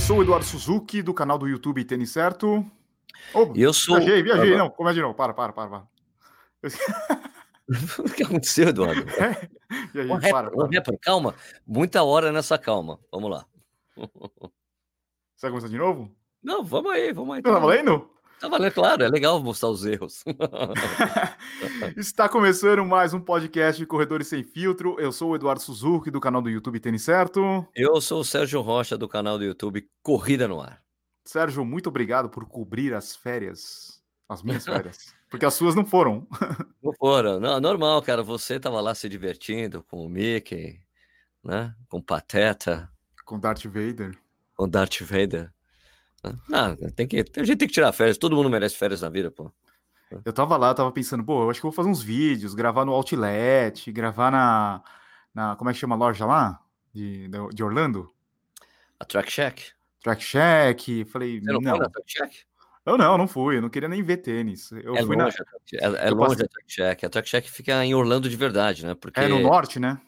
eu sou o Eduardo Suzuki, do canal do YouTube Tênis Certo. Oh, eu sou. Viajei, viajei. Não, começa de novo. Para, para, para. para. o que aconteceu, Eduardo? É, viajei, um para, para. Rapper, calma. Muita hora nessa calma. Vamos lá. Você vai começar de novo? Não, vamos aí, vamos aí. Tá valendo? Tá valendo, claro, é legal mostrar os erros. Está começando mais um podcast de Corredores Sem Filtro. Eu sou o Eduardo Suzuki, do canal do YouTube Tênis Certo. Eu sou o Sérgio Rocha, do canal do YouTube Corrida no Ar. Sérgio, muito obrigado por cobrir as férias, as minhas férias. Porque as suas não foram. Não foram. Não, normal, cara. Você tava lá se divertindo com o Mickey, né? Com o Pateta. Com Darth Vader. Com Darth Vader. Ah, tem que, a gente tem que tirar férias, todo mundo merece férias na vida, pô. Eu tava lá, tava pensando, pô, eu acho que vou fazer uns vídeos, gravar no Outlet, gravar na, na como é que chama a loja lá? De, de Orlando? A Track Shack. Track Shack, falei, Você não, não. Foi na Track Shack? Eu não, não fui, eu não queria nem ver tênis. Eu é fui longe, na... é, é longe passei... a Track Shack. A Track Shack fica em Orlando de verdade, né? Porque... É no norte, né?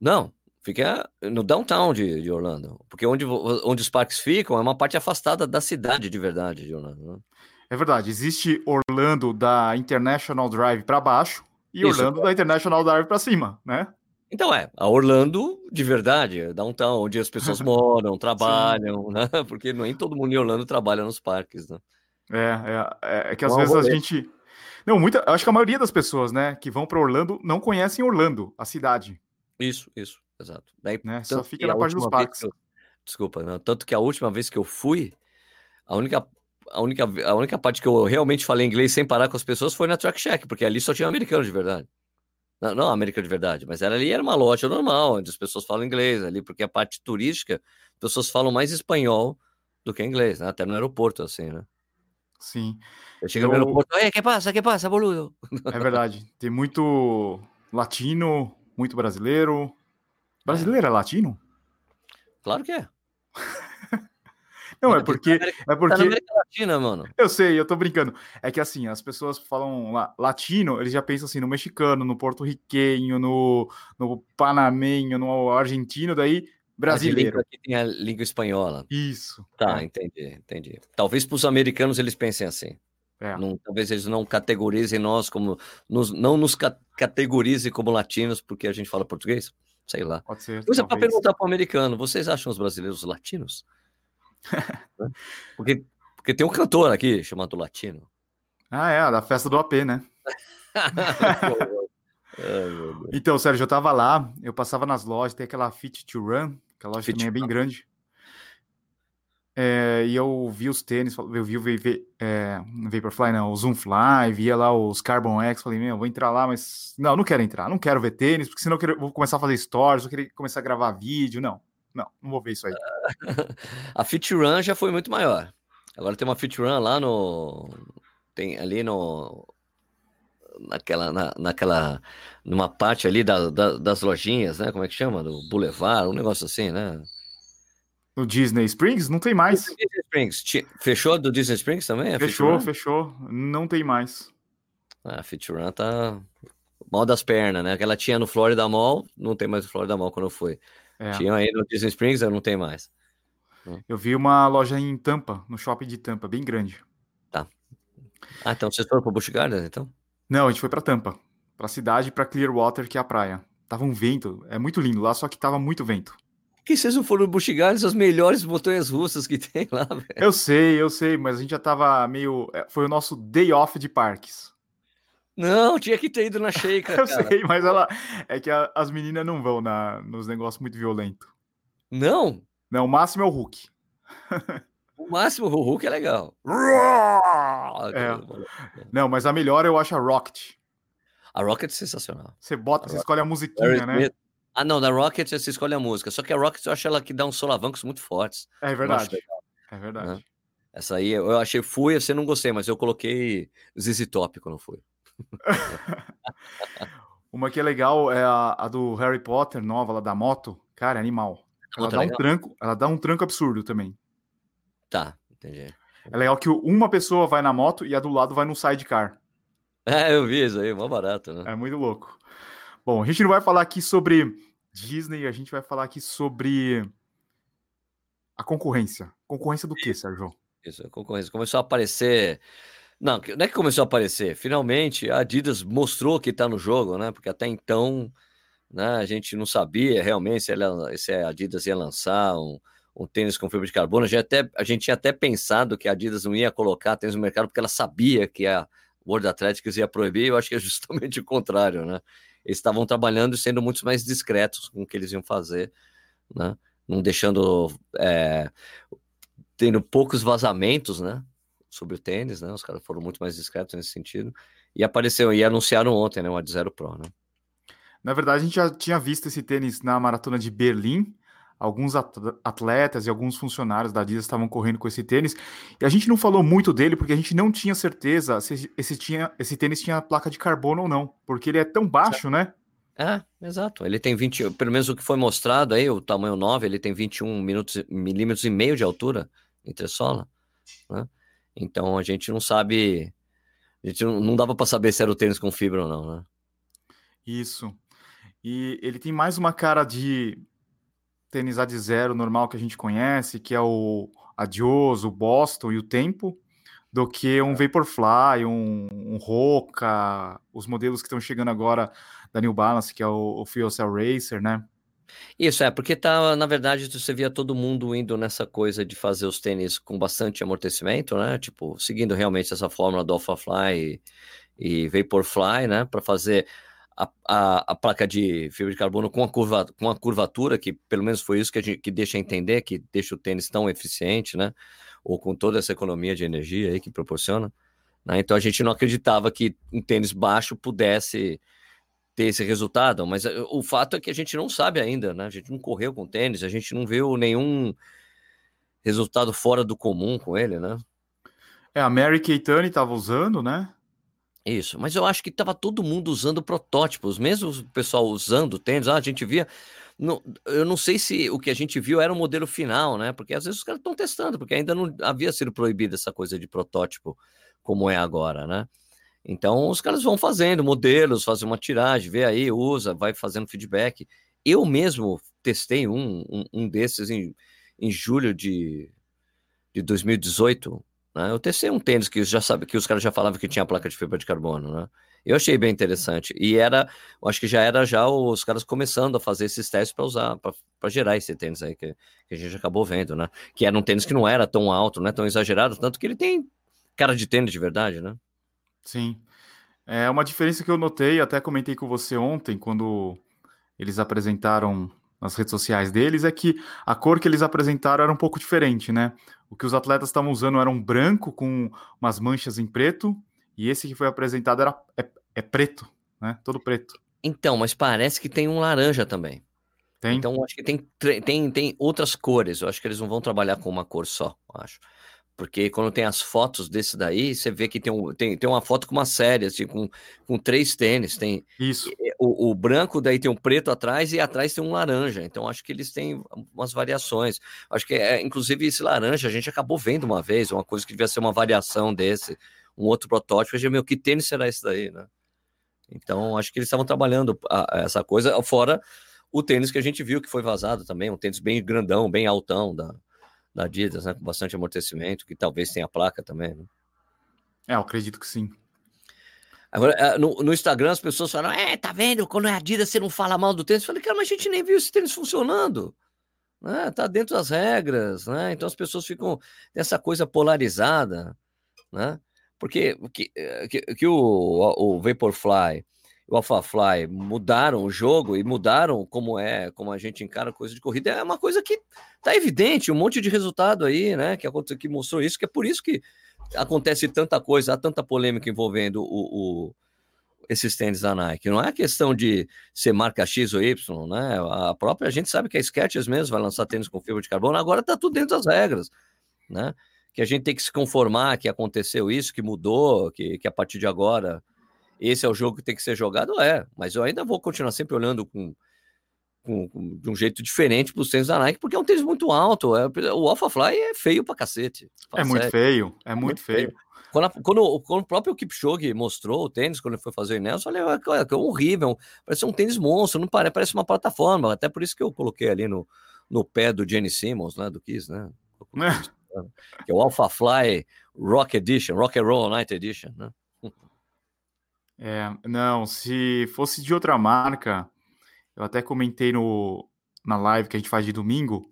Não, Fica no downtown de, de, Orlando. Porque onde, onde os parques ficam é uma parte afastada da cidade de verdade de Orlando. Né? É verdade. Existe Orlando da International Drive para baixo e Isso. Orlando da International Drive para cima, né? Então é, a Orlando de verdade, downtown, onde as pessoas moram, trabalham, né? Porque nem todo mundo em Orlando trabalha nos parques, né? É, é, é, é que às vezes a gente. Não, muita. Acho que a maioria das pessoas, né, que vão para Orlando não conhecem Orlando, a cidade. Isso, isso exato. Daí, né? Só fica na parte dos parques. Eu, desculpa, não, tanto que a última vez que eu fui, a única, a, única, a única parte que eu realmente falei inglês sem parar com as pessoas foi na Track Shack, porque ali só tinha americano de verdade. Não, não América de verdade, mas era, ali era uma loja normal, onde as pessoas falam inglês ali, porque a parte turística, as pessoas falam mais espanhol do que inglês, né? Até no aeroporto, assim, né? Sim. Eu chego no aeroporto, que passa, que passa, boludo? É verdade. Tem muito latino, muito brasileiro, Brasileiro é latino? Claro que é. Não, é porque. é porque... Tá na América Latina, mano. Eu sei, eu tô brincando. É que assim, as pessoas falam latino, eles já pensam assim no mexicano, no porto-riquenho, no, no panamenho, no argentino, daí brasileiro. Aqui tem a língua espanhola. Isso. Tá, é. entendi, entendi. Talvez para os americanos eles pensem assim. É. Não, talvez eles não categorizem nós como. Nos, não nos categorizem como latinos porque a gente fala português. Sei lá. Pode ser. Coisa para perguntar para o americano: vocês acham os brasileiros latinos? porque, porque tem um cantor aqui chamado Latino. Ah, é, da festa do AP, né? então, Sérgio, eu tava lá, eu passava nas lojas, tem aquela Fit to Run, que a loja Fit também é bem grande. É, e eu vi os tênis, eu vi o é, Vaporfly, não, o Zoomfly, via lá os Carbon X, falei, meu, vou entrar lá, mas não, não quero entrar, não quero ver tênis, porque senão eu quero, vou começar a fazer stories, vou querer começar a gravar vídeo, não, não, não vou ver isso aí. a Fit Run já foi muito maior. Agora tem uma Fit Run lá no, tem ali no, naquela, na, naquela, numa parte ali da, da, das lojinhas, né, como é que chama, do Boulevard, um negócio assim, né? No Disney Springs? Não tem mais. Disney Springs. Fechou do Disney Springs também? fechou, fechou. Não tem mais. Ah, a Fitrun tá mal das pernas, né? Aquela tinha no Florida Mall, não tem mais no Florida Mall quando eu fui. É. Tinha aí no Disney Springs, não tem mais. Eu vi uma loja em Tampa, no shopping de Tampa, bem grande. Tá. Ah, então vocês foram para Busch Gardens, então? Não, a gente foi para Tampa, para a cidade, para Clearwater, que é a praia. Tava um vento, é muito lindo lá, só que tava muito vento que vocês não foram Gardens, as melhores montanhas russas que tem lá, velho. Eu sei, eu sei, mas a gente já tava meio. É, foi o nosso day off de parques. Não, tinha que ter ido na Sheikah, Eu sei, mas ela. É que a, as meninas não vão na, nos negócios muito violentos. Não? Não, o máximo é o Hulk. O máximo, o Hulk é legal. É. Não, mas a melhor eu acho a Rocket. A Rocket é sensacional. Você bota, a você Rocket. escolhe a musiquinha, né? Ah, não, da Rocket você escolhe a música. Só que a Rocket eu acho ela que dá uns solavancos muito fortes. É verdade. É verdade. Né? Essa aí eu achei, fui, você não gostei, mas eu coloquei ZZ Top quando fui. Uma que é legal é a, a, do Harry Potter, nova, lá da moto. Cara, é animal. Ela dá, um tranco, ela dá um tranco absurdo também. Tá, entendi. É legal que uma pessoa vai na moto e a do lado vai no sidecar. É, eu vi isso aí, mó barato, né? É muito louco. Bom, a gente não vai falar aqui sobre Disney, a gente vai falar aqui sobre a concorrência. Concorrência do que, Sérgio? Isso, a concorrência. Começou a aparecer. Não, não é que começou a aparecer. Finalmente, a Adidas mostrou que está no jogo, né? Porque até então né, a gente não sabia realmente se, ela, se a Adidas ia lançar um, um tênis com fibra de carbono. A gente, até, a gente tinha até pensado que a Adidas não ia colocar tênis no mercado porque ela sabia que a World Athletics ia proibir. Eu acho que é justamente o contrário, né? Eles estavam trabalhando e sendo muito mais discretos com o que eles iam fazer, né? Não deixando. É, tendo poucos vazamentos, né? Sobre o tênis, né? Os caras foram muito mais discretos nesse sentido. E apareceu, e anunciaram ontem, né? O Ad Zero Pro, né? Na verdade, a gente já tinha visto esse tênis na maratona de Berlim, alguns atletas e alguns funcionários da Adidas estavam correndo com esse tênis. E a gente não falou muito dele porque a gente não tinha certeza se esse, tinha, esse tênis tinha placa de carbono ou não, porque ele é tão baixo, né? É, exato. Ele tem 20, pelo menos o que foi mostrado aí, o tamanho 9, ele tem 21 minutos, milímetros e meio de altura entre sola, né? Então a gente não sabe, a gente não, não dava para saber se era o tênis com fibra ou não, né? Isso. E ele tem mais uma cara de tênis A de zero normal que a gente conhece, que é o Adios, o Boston e o Tempo, do que um é. Vaporfly, um, um Roca, os modelos que estão chegando agora da New Balance, que é o, o Fuel Cell Racer, né? Isso, é, porque tá, na verdade, você via todo mundo indo nessa coisa de fazer os tênis com bastante amortecimento, né? Tipo, seguindo realmente essa fórmula do AlphaFly e, e Vaporfly, né? Para fazer a, a, a, placa de fibra de carbono com a, curva, com a curvatura, que pelo menos foi isso que, a gente, que deixa entender, que deixa o tênis tão eficiente, né? Ou com toda essa economia de energia aí que proporciona. Né? Então a gente não acreditava que um tênis baixo pudesse ter esse resultado, mas eh, o fato é que a gente não sabe ainda, né? A gente não correu com tênis, a gente não viu nenhum resultado fora do comum com ele, né? É, a Mary Keitani estava usando, né? Isso, mas eu acho que estava todo mundo usando protótipos, mesmo o pessoal usando tênis, ah, a gente via. Não, eu não sei se o que a gente viu era o modelo final, né? Porque às vezes os caras estão testando, porque ainda não havia sido proibida essa coisa de protótipo como é agora, né? Então os caras vão fazendo modelos, fazem uma tiragem, vê aí, usa, vai fazendo feedback. Eu mesmo testei um, um, um desses em, em julho de, de 2018 né? Eu testei um tênis que já sabe que os caras já falavam que tinha placa de fibra de carbono, né? Eu achei bem interessante. E era, acho que já era já os caras começando a fazer esses testes para usar, para gerar esse tênis aí que, que, a gente acabou vendo, né? Que era um tênis que não era tão alto, não é tão exagerado, tanto que ele tem cara de tênis de verdade, né? Sim. É uma diferença que eu notei, até comentei com você ontem, quando eles apresentaram nas redes sociais deles, é que a cor que eles apresentaram era um pouco diferente, né? O que os atletas estavam usando era um branco com umas manchas em preto, e esse que foi apresentado era é, é preto, né? Todo preto. Então, mas parece que tem um laranja também. Tem? Então, acho que tem, tem, tem outras cores. Eu acho que eles não vão trabalhar com uma cor só, acho. Porque quando tem as fotos desse daí, você vê que tem, um, tem, tem uma foto com uma série, assim, com, com três tênis. Tem Isso. O, o, branco, daí tem um preto atrás e atrás tem um laranja. Então, acho que eles têm umas variações. Acho que, é, inclusive, esse laranja a gente acabou vendo uma vez, uma coisa que devia ser uma variação desse, um outro protótipo. Eu falei, meu, que tênis será esse daí, né? Então, acho que eles estavam trabalhando a, a essa coisa, fora o tênis que a gente viu que foi vazado também, um tênis bem grandão, bem altão da, da Adidas, né? Com bastante amortecimento, que talvez tenha placa também. Né? É, eu acredito que sim. Agora, eh, no, no, Instagram as pessoas falam, é, tá vendo? Quando é Adidas você não fala mal do tênis. Eu falei, cara, mas a gente nem viu esse tênis funcionando. Né? Tá dentro das regras, né? Então as pessoas ficam nessa coisa polarizada, né? Porque que, eh, que, que o, o Vaporfly o AlphaFly mudaram o jogo e mudaram como é, como a gente encara coisa de corrida, é uma coisa que tá evidente, um monte de resultado aí, né, que, que mostrou isso, que é por isso que acontece tanta coisa, há tanta polêmica envolvendo o, o esses tênis da Nike. Não é questão de ser marca X ou Y, né? A própria a gente sabe que a Skechers mesmo vai lançar tênis com fibra de carbono, agora tá tudo dentro das regras, né? Que a gente tem que se conformar que aconteceu isso, que mudou, que, que a partir de agora esse é o jogo que tem que ser jogado? É, mas eu ainda vou continuar sempre olhando com, com, com de um jeito diferente para os tênis da Nike, porque é um tênis muito alto. É, o Alpha Fly é feio para cacete. É muito feio, é, é muito, muito feio. feio. Quando, a, quando, quando, o próprio Kipchoge mostrou o tênis, quando ele foi fazer o Ineos, eu falei, é, é horrível, parece um tênis monstro, não parece, parece uma plataforma, até por isso que eu coloquei ali no, no pé do Jenny Simmons, né? Do Kiss, né? que é o Alpha Fly Rock Edition, Rock and Roll Night Edition, né? É, não, se fosse de outra marca, eu até comentei no, na live que a gente faz de domingo,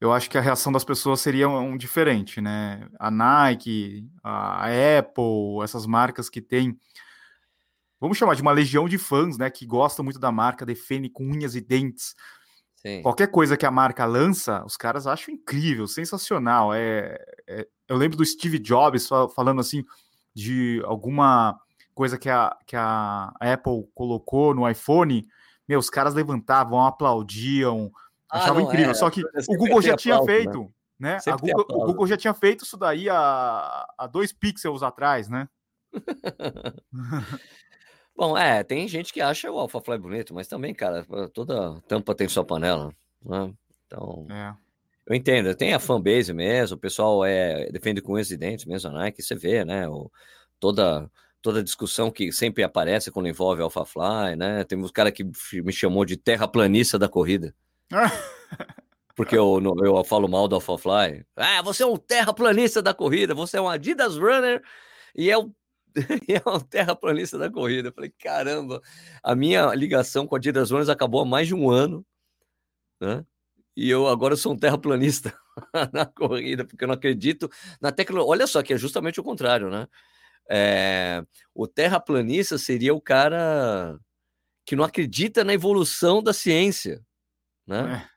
eu acho que a reação das pessoas seria um, diferente, né? A Nike, a Apple, essas marcas que têm, vamos chamar de uma legião de fãs, né? Que gostam muito da marca, defendem com unhas e dentes. Sim. Qualquer coisa que a marca lança, os caras acham incrível, sensacional. É, é, eu lembro do Steve Jobs falando assim de alguma coisa que a, que a Apple colocou no iPhone, meu, os caras levantavam, aplaudiam, ah, achavam não, incrível. É, Só que o Google já tinha aplauso, né? feito, né? né? Google, o Google já tinha feito isso daí há, há dois pixels atrás, né? Bom, é, tem gente que acha o AlphaFly bonito, mas também, cara, toda tampa tem sua panela, né? Então, é. eu entendo, tem a fanbase mesmo, o pessoal é, defende com os dentes mesmo a Nike, você vê, né? O, toda toda a discussão que sempre aparece quando envolve AlphaFly, né? Tem uns cara que me chamou de terraplanista da corrida. Porque eu, eu falo mal do AlphaFly. Ah, você é um terraplanista da corrida, você é um Adidas Runner e é, o, e é um terraplanista da corrida. Eu falei, caramba, a minha ligação com a Adidas Runners acabou há mais de um ano, né? E eu agora sou um terraplanista na corrida, porque eu não acredito na tecnologia. Olha só que é justamente o contrário, né? É, o terraplanista seria o cara que não acredita na evolução da ciência, né? É.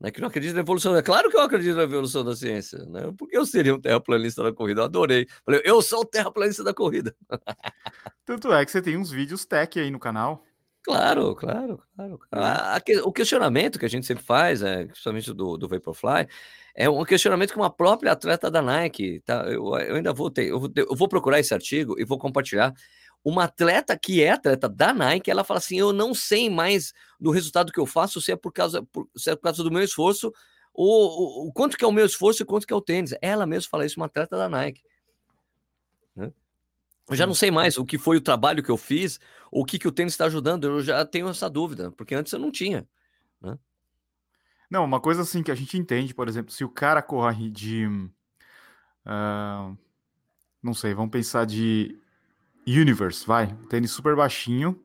Né, que não acredita na evolução. É claro que eu acredito na evolução da ciência, né? Porque eu seria um terraplanista da corrida. Eu adorei. Falei, eu sou o terraplanista da corrida. Tanto é que você tem uns vídeos tech aí no canal. Claro, claro, claro. O questionamento que a gente sempre faz, é, principalmente do, do Vaporfly, é um questionamento que uma própria atleta da Nike, tá? Eu, eu ainda vou ter, eu vou, eu vou procurar esse artigo e vou compartilhar. Uma atleta que é atleta da Nike, ela fala assim: eu não sei mais do resultado que eu faço se é por causa, por, se é por causa do meu esforço, o, o, o quanto que é o meu esforço e quanto que é o tênis. Ela mesma fala isso, uma atleta da Nike. Eu já não sei mais o que foi o trabalho que eu fiz, ou o que, que o tênis está ajudando. Eu já tenho essa dúvida, porque antes eu não tinha. Né? Não, uma coisa assim que a gente entende, por exemplo, se o cara corre de. Uh, não sei, vamos pensar de Universe, vai. Tênis super baixinho.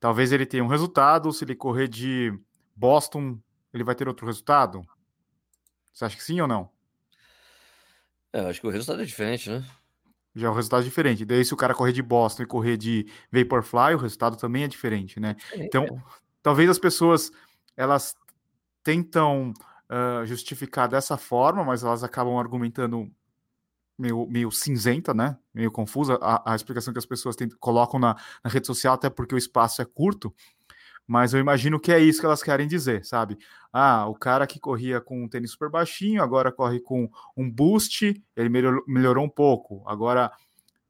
Talvez ele tenha um resultado. Se ele correr de Boston, ele vai ter outro resultado? Você acha que sim ou não? É, eu acho que o resultado é diferente, né? Já é um resultado diferente. Daí, se o cara correr de Boston e correr de Vaporfly, o resultado também é diferente, né? É, então, é. talvez as pessoas elas tentam uh, justificar dessa forma, mas elas acabam argumentando meio, meio cinzenta, né? Meio confusa a, a explicação que as pessoas tem, colocam na, na rede social, até porque o espaço é curto. Mas eu imagino que é isso que elas querem dizer, sabe? Ah, o cara que corria com um tênis super baixinho, agora corre com um boost, ele melhorou, melhorou um pouco. Agora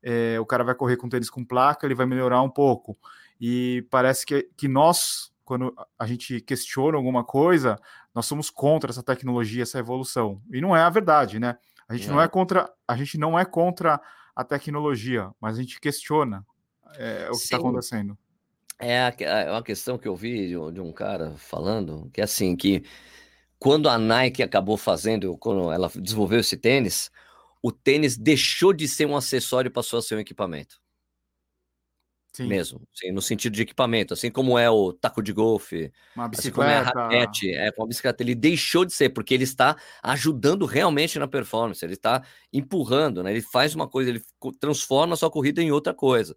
é, o cara vai correr com tênis com placa, ele vai melhorar um pouco. E parece que, que nós, quando a gente questiona alguma coisa, nós somos contra essa tecnologia, essa evolução. E não é a verdade, né? A gente é. não é contra, a gente não é contra a tecnologia, mas a gente questiona é, o que está acontecendo. É, é uma questão que eu vi de, um cara falando, que é assim, que quando a Nike acabou fazendo, quando ela desenvolveu esse tênis, o tênis deixou de ser um acessório e passou a ser um equipamento. Sim. Mesmo, sim, no sentido de equipamento, assim como é o taco de golfe, uma bicicleta, assim como é a raquete, é uma bicicleta, ele deixou de ser, porque ele está ajudando realmente na performance, ele está empurrando, né? Ele faz uma coisa, ele transforma a sua corrida em outra coisa.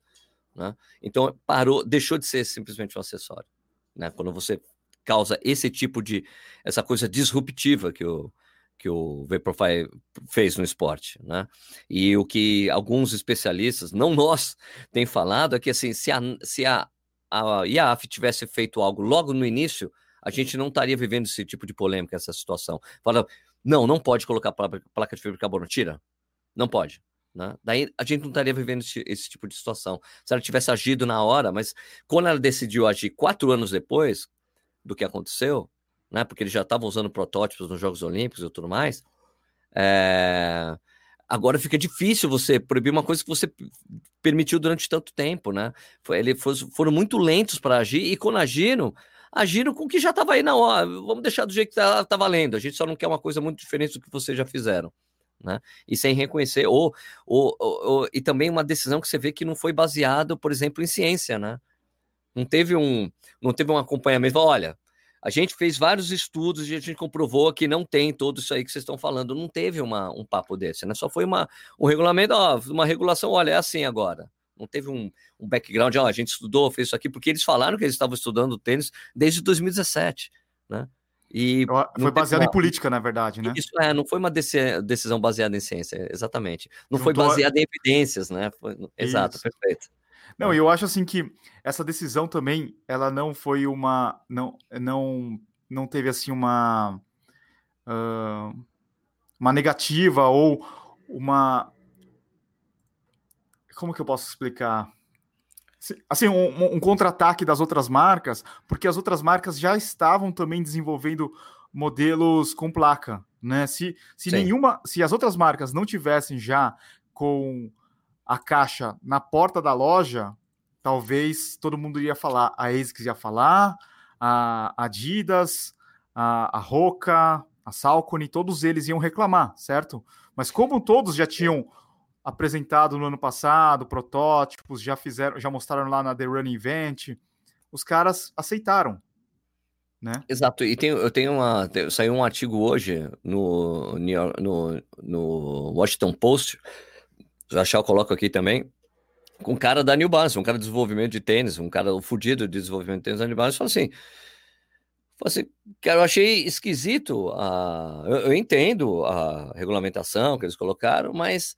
Né? Então parou, deixou de ser simplesmente um acessório. Né? Quando você causa esse tipo de essa coisa disruptiva que o que o Vaporfly fez no esporte, né? E o que alguns especialistas, não nós, têm falado é que assim, se a, se a, a IAF tivesse feito algo logo no início, a gente não estaria vivendo esse tipo de polêmica, essa situação. Fala, não, não pode colocar placa de fibra de carbono, tira. Não pode. Né? Daí a gente não estaria vivendo esse, esse, tipo de situação. Se ela tivesse agido na hora, mas quando ela decidiu agir quatro anos depois do que aconteceu, né? Porque eles já estavam usando protótipos nos Jogos Olímpicos e tudo mais. É... Agora fica difícil você proibir uma coisa que você permitiu durante tanto tempo, né? Foram muito lentos para agir e quando agiram, agiram com o que já estava aí na hora. Vamos deixar do jeito que está tá valendo. A gente só não quer uma coisa muito diferente do que vocês já fizeram. Né? E sem reconhecer, ou, ou, ou, e também uma decisão que você vê que não foi baseado, por exemplo, em ciência, né? Não teve um, não teve um acompanhamento. Olha, a gente fez vários estudos e a gente comprovou que não tem tudo isso aí que vocês estão falando. Não teve uma, um papo desse, né? Só foi uma, um regulamento, ó, uma regulação, olha, é assim agora. Não teve um, um background, ó, a gente estudou, fez isso aqui, porque eles falaram que eles estavam estudando tênis desde 2017, né? E foi baseado uma... em política, na verdade, né? Isso é, não foi uma decisão baseada em ciência, exatamente. Não Juntou foi baseada em evidências, né? Foi... Exato, perfeito. Não, eu acho assim que essa decisão também, ela não foi uma, não, não, não teve assim uma, uh, uma negativa ou uma, como que eu posso explicar? Assim, um, um contra-ataque das outras marcas, porque as outras marcas já estavam também desenvolvendo modelos com placa, né? Se, se nenhuma, se as outras marcas não tivessem já com a caixa na porta da loja, talvez todo mundo iria falar, a ASICS ia falar, a Adidas, a, a Roca, a Salcone, todos eles iam reclamar, certo? Mas como todos já tinham apresentado no ano passado, protótipos, já fizeram, já mostraram lá na The Running Event, os caras aceitaram, né? Exato, e tem, eu tenho uma. Saiu um artigo hoje no, no, no Washington Post já achar, eu coloco aqui também, com um cara da New Balance, um cara de desenvolvimento de tênis, um cara fudido de desenvolvimento de tênis da New Balance, falou assim, assim, cara, eu achei esquisito, a, eu, eu entendo a regulamentação que eles colocaram, mas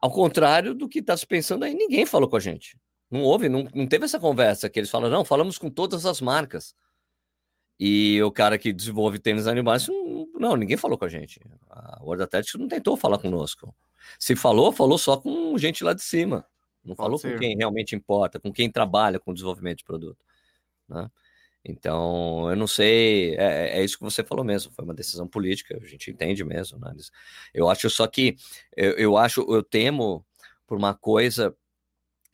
ao contrário do que está se pensando aí, ninguém falou com a gente. Não houve, não, não teve essa conversa que eles falam, não, falamos com todas as marcas. E o cara que desenvolve tênis animais, não, não, ninguém falou com a gente. A World Athletics não tentou falar conosco. Se falou, falou só com gente lá de cima. Não Pode falou ser. com quem realmente importa, com quem trabalha com desenvolvimento de produto. Né? Então, eu não sei, é, é, isso que você falou mesmo, foi uma decisão política, a gente entende mesmo. Né? Eu acho só que, eu, eu acho, eu temo por uma coisa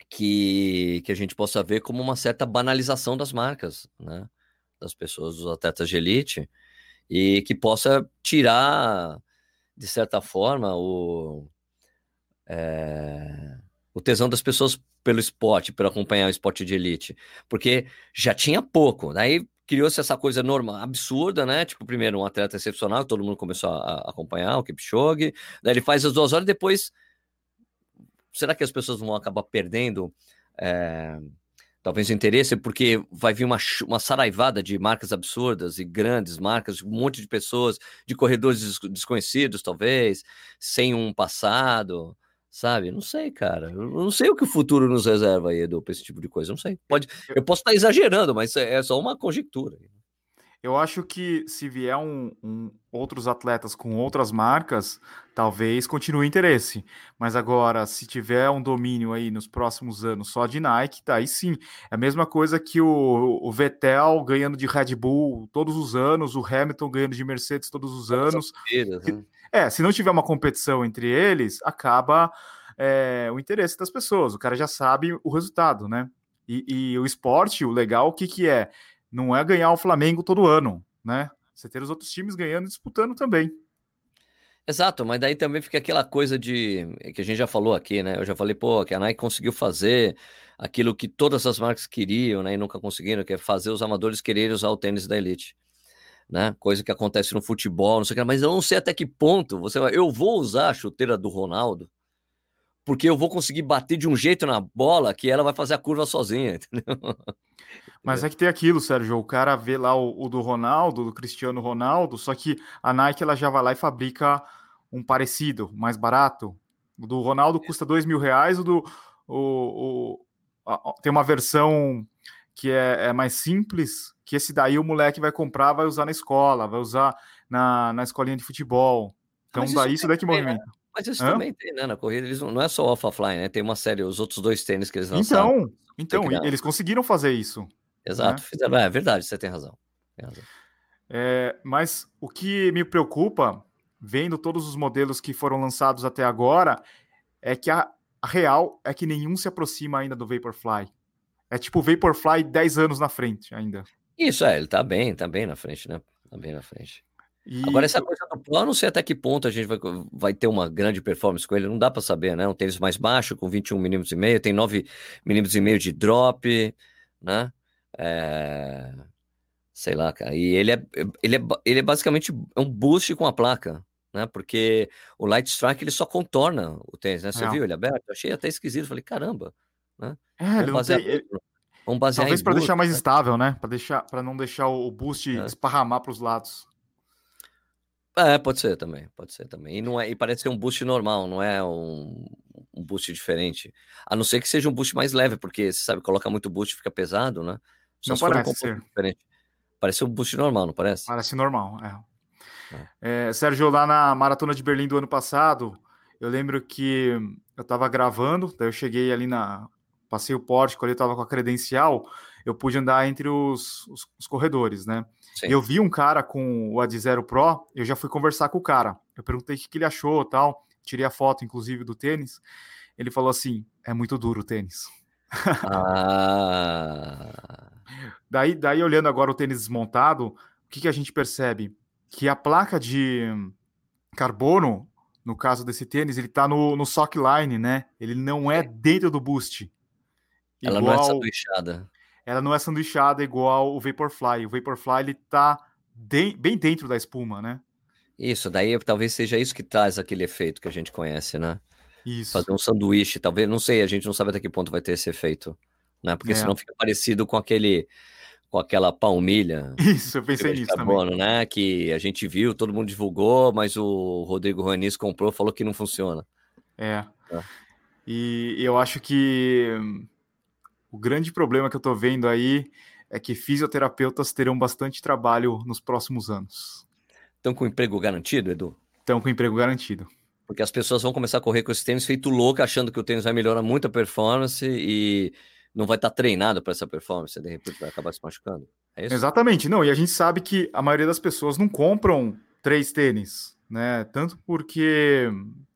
que, que a gente possa ver como uma certa banalização das marcas, né? das pessoas, dos atletas de elite, e que possa tirar, de certa forma, o, é, o tesão das pessoas pelo esporte, por acompanhar o esporte de elite, porque já tinha pouco, daí criou-se essa coisa normal, absurda, né? Tipo, primeiro um atleta excepcional, todo mundo começou a, a acompanhar, o Kipchoge, daí ele faz as duas horas, depois, será que as pessoas vão acabar perdendo é, talvez o interesse, porque vai vir uma, uma saraivada de marcas absurdas e grandes marcas, um monte de pessoas, de corredores desconhecidos, talvez, sem um passado, sabe? Não sei, cara. Eu não sei o que o futuro nos reserva aí, Edu, para esse tipo de coisa. Não sei. Pode, eu posso estar exagerando, mas é, é só uma conjectura. Eu acho que se vier um, um, outros atletas com outras marcas, talvez continue interesse. Mas agora, se tiver um domínio aí nos próximos anos só de Nike, tá aí sim. É a mesma coisa que o, o Vettel ganhando de Red Bull todos os anos, o Hamilton ganhando de Mercedes todos os anos. Né? É, se não tiver uma competição entre eles, acaba é, o interesse das pessoas. O cara já sabe o resultado, né? E, e o esporte, o legal, o que, que é? Não é ganhar o Flamengo todo ano, né? Você ter os outros times ganhando e disputando também. Exato, mas daí também fica aquela coisa de que a gente já falou aqui, né? Eu já falei, pô, que a Nike conseguiu fazer aquilo que todas as marcas queriam, né? E nunca conseguiram, que é fazer os amadores quererem usar o tênis da elite né? Coisa que acontece no futebol, não sei o que, mas eu não sei até que ponto você vai. Eu vou usar a chuteira do Ronaldo porque eu vou conseguir bater de um jeito na bola que ela vai fazer a curva sozinha, entendeu? Mas é que tem aquilo, Sérgio, o cara vê lá o, o, do Ronaldo, do Cristiano Ronaldo, só que a Nike ela já vai lá e fabrica um parecido, mais barato. O do Ronaldo custa dois mil reais, o do o, o a, tem uma versão que é, é, mais simples, que esse daí o moleque vai comprar, vai usar na escola, vai usar na, na escolinha de futebol. Então, daí isso daqui movimenta. Né? Mas isso Hã? também tem, né? Na corrida, eles não, não é só off fly, né? Tem uma série, os outros dois tênis que eles lançaram. Então, então eles conseguiram fazer isso. Exato, né? fizeram, é verdade, você tem razão. Tem razão. É, mas o que me preocupa, vendo todos os modelos que foram lançados até agora, é que a, a real é que nenhum se aproxima ainda do Vaporfly. É tipo Vaporfly 10 anos na frente ainda. Isso, é, ele tá bem, tá bem na frente, né? Tá bem na frente. E... Agora, essa coisa do não sei até que ponto a gente vai, vai ter uma grande performance com ele, não dá para saber, né? Um tênis mais baixo, com 21 milímetros e meio, tem 9 milímetros e meio de drop, né? É... Sei lá, cara. E ele é, ele é, ele é basicamente um boost com a placa, né? Porque o Light Strike ele só contorna o tênis, né? Você é. viu ele aberto? Eu achei até esquisito. Falei, caramba, né? É, Vamos basear, tem... Vamos basear Talvez para deixar mais né? estável, né? Para deixar, para não deixar o boost é. esparramar para os lados. É, pode ser também, pode ser também. E, não é, e parece ser um boost normal, não é um, um boost diferente. A não ser que seja um boost mais leve, porque você sabe, coloca muito boost fica pesado, né? Só não parece um ser. Diferente. Parece um boost normal, não parece? Parece normal, é. é. é. Sérgio, lá na Maratona de Berlim do ano passado, eu lembro que eu tava gravando, daí eu cheguei ali na... Passei o pórtico ali, eu tava com a credencial, eu pude andar entre os, os, os corredores, né? Sim. Eu vi um cara com o Ad Zero Pro, eu já fui conversar com o cara. Eu perguntei o que, que ele achou tal. Tirei a foto, inclusive, do tênis. Ele falou assim: é muito duro o tênis. Ah. daí, daí, olhando agora o tênis desmontado, o que, que a gente percebe? Que a placa de carbono, no caso desse tênis, ele tá no, no sock line, né? Ele não é dentro do boost. Ela igual... não é sanduichada ela não é sanduichada igual o Vaporfly. O Vaporfly ele tá de, bem dentro da espuma, né? Isso, daí talvez seja isso que traz aquele efeito que a gente conhece, né? Isso. Fazer um sanduíche, talvez, não sei, a gente não sabe até que ponto vai ter esse efeito, né? Porque é. senão fica parecido com aquele com aquela palmilha. Isso, eu pensei nisso carbono, também. né? Que a gente viu, todo mundo divulgou, mas o Rodrigo Ronis comprou, falou que não funciona. É. é. E eu acho que o grande problema que eu estou vendo aí é que fisioterapeutas terão bastante trabalho nos próximos anos. Estão com emprego garantido, Edu? Estão com emprego garantido. Porque as pessoas vão começar a correr com esse tênis feito louco, achando que o tênis vai melhorar muito a performance e não vai estar tá treinado para essa performance, de repente vai acabar se machucando. É Exatamente, não. E a gente sabe que a maioria das pessoas não compram três tênis, né? Tanto porque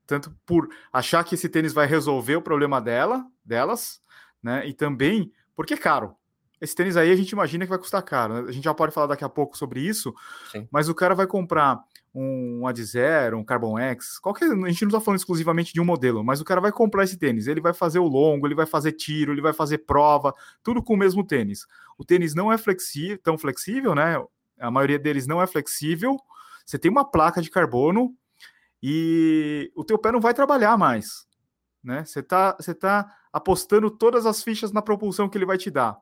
tanto por achar que esse tênis vai resolver o problema dela, delas, né? E também porque é caro. Esse tênis aí a gente imagina que vai custar caro. Né? A gente já pode falar daqui a pouco sobre isso, Sim. mas o cara vai comprar um Ad Zero, um Carbon X, qualquer. A gente não está falando exclusivamente de um modelo, mas o cara vai comprar esse tênis. Ele vai fazer o longo, ele vai fazer tiro, ele vai fazer prova, tudo com o mesmo tênis. O tênis não é flexível, tão flexível, né? A maioria deles não é flexível. Você tem uma placa de carbono e o teu pé não vai trabalhar mais, né? Você tá, você tá apostando todas as fichas na propulsão que ele vai te dar.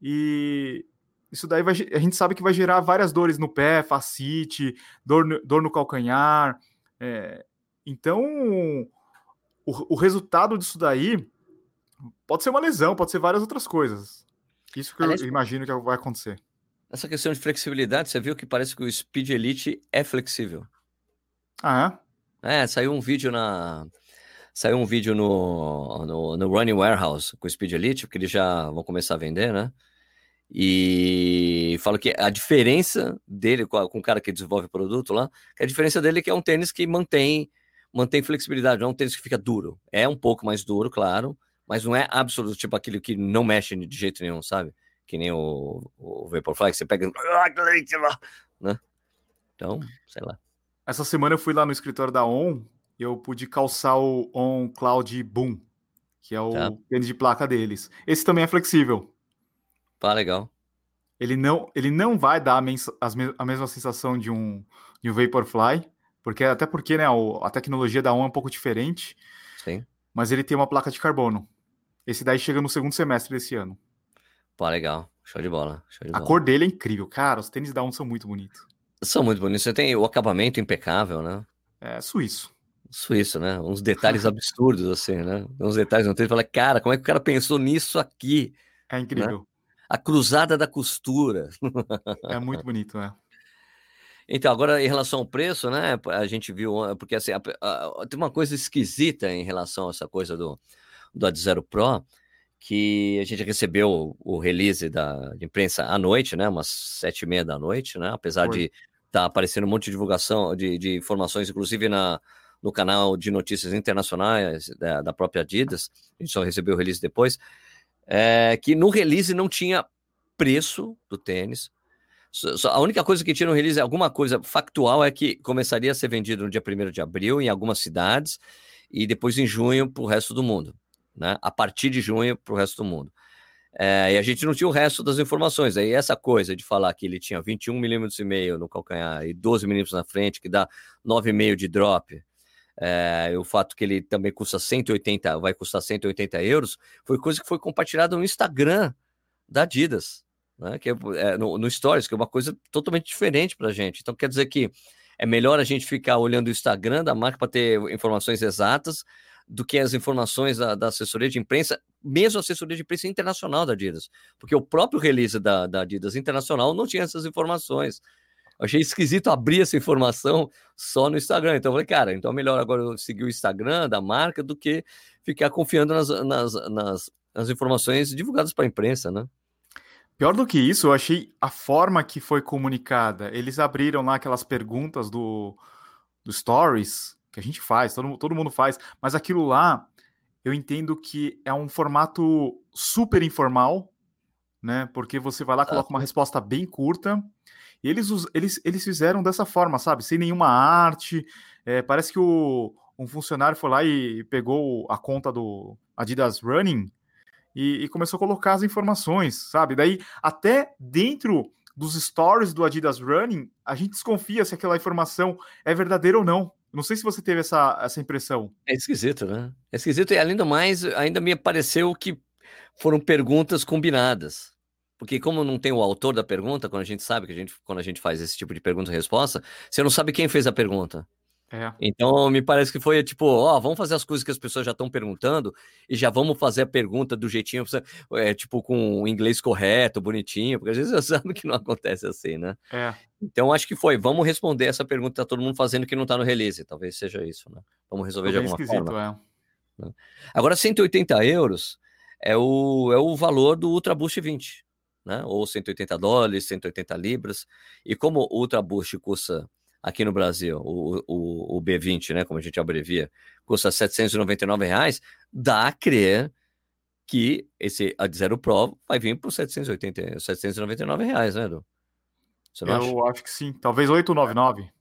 E isso daí vai, a gente sabe que vai gerar várias dores no pé, facite, dor, no, dor no calcanhar. É, então, o, o, resultado disso daí pode ser uma lesão, pode ser várias outras coisas. Isso que Aliás, eu imagino que vai acontecer. Essa questão de flexibilidade, você viu que parece que o Speed Elite é flexível. Ah, é? É, saiu um vídeo na, Saiu um vídeo no, no, no Running Warehouse com o Speed Elite, porque eles já vão começar a vender, né? E falo que a diferença dele com, a, com o cara que desenvolve o produto lá, a diferença dele é que é um tênis que mantém, mantém flexibilidade, não é um tênis que fica duro. É um pouco mais duro, claro, mas não é absoluto, tipo aquele que não mexe de jeito nenhum, sabe? Que nem o, o Vaporfly, que você pega, né? Então, sei lá. Essa semana eu fui lá no escritório da ON eu pude calçar o On Cloud Boom, que é o tá. tênis de placa deles. Esse também é flexível. Pá, legal. Ele não, ele não vai dar a, mens a mesma sensação de um, de um Vaporfly, porque até porque né, a tecnologia da ON é um pouco diferente. Sim. Mas ele tem uma placa de carbono. Esse daí chega no segundo semestre desse ano. Pô, legal. Show de bola. Show de a bola. cor dele é incrível. Cara, os tênis da ON são muito bonitos. São muito bonitos. Você tem o acabamento impecável, né? É suíço suíço, né? Uns detalhes absurdos, assim, né? Uns detalhes no texto, fala, cara, como é que o cara pensou nisso aqui? É incrível. Né? A cruzada da costura. É muito bonito, né? Então, agora em relação ao preço, né? A gente viu, porque assim, a, a, tem uma coisa esquisita em relação a essa coisa do, do Ad Zero Pro, que a gente recebeu o release da imprensa à noite, né? Umas sete e meia da noite, né? Apesar Foi. de estar tá aparecendo um monte de divulgação, de, de informações, inclusive na, no canal de notícias internacionais da, da própria Adidas, a gente só recebeu o release depois, é, que no release não tinha preço do tênis. A única coisa que tinha no release, alguma coisa factual, é que começaria a ser vendido no dia 1 de abril em algumas cidades e depois em junho para o resto do mundo. Né? A partir de junho para o resto do mundo. É, e a gente não tinha o resto das informações. Aí essa coisa de falar que ele tinha 21 milímetros e meio no calcanhar e 12 milímetros na frente, que dá 9,5 de drop, é, o fato que ele também custa 180, vai custar 180 euros, foi coisa que foi compartilhada no Instagram da Adidas, né? Que é, é no, no, Stories, que é uma coisa totalmente diferente para a gente. Então quer dizer que é melhor a gente ficar olhando o Instagram da marca para ter informações exatas do que as informações da, da, assessoria de imprensa, mesmo a assessoria de imprensa internacional da Adidas, porque o próprio release da, da Adidas internacional não tinha essas informações. Eu achei esquisito abrir essa informação só no Instagram. Então eu falei, cara, então é melhor agora eu seguir o Instagram da marca do que ficar confiando nas, nas, nas, nas informações divulgadas para a imprensa, né? Pior do que isso, eu achei a forma que foi comunicada. Eles abriram lá aquelas perguntas do, do Stories, que a gente faz, todo, todo mundo faz, mas aquilo lá eu entendo que é um formato super informal, né? Porque você vai lá, coloca uma resposta bem curta. E eles, eles, eles fizeram dessa forma, sabe? Sem nenhuma arte. É, parece que o, um funcionário foi lá e pegou a conta do Adidas Running e, e começou a colocar as informações, sabe? Daí, até dentro dos stories do Adidas Running, a gente desconfia se aquela informação é verdadeira ou não. Não sei se você teve essa, essa impressão. É esquisito, né? É esquisito e além do mais, ainda me pareceu que foram perguntas combinadas. Porque como não tem o autor da pergunta, quando a gente sabe que a gente, quando a gente faz esse tipo de pergunta e resposta, você não sabe quem fez a pergunta. É. Então, me parece que foi tipo, ó, vamos fazer as coisas que as pessoas já estão perguntando e já vamos fazer a pergunta do jeitinho, é, tipo, com o inglês correto, bonitinho, porque às vezes você sabe que não acontece assim, né? É. Então, acho que foi, vamos responder essa pergunta que tá todo mundo fazendo que não tá no release, talvez seja isso, né? Vamos resolver de alguma forma. É. Né? Agora, 180 euros é o, é o valor do Ultra Boost 20, né? Ou 180 dólares, 180 libras, e como o Ultra Boost custa aqui no Brasil, o, o, o B20, né, como a gente abrevia, custa 799 reais, dá a crer que esse a de Zero Pro vai vir por 780, 799 reais, né, Edu? Você não Eu acha? acho que sim, talvez 899.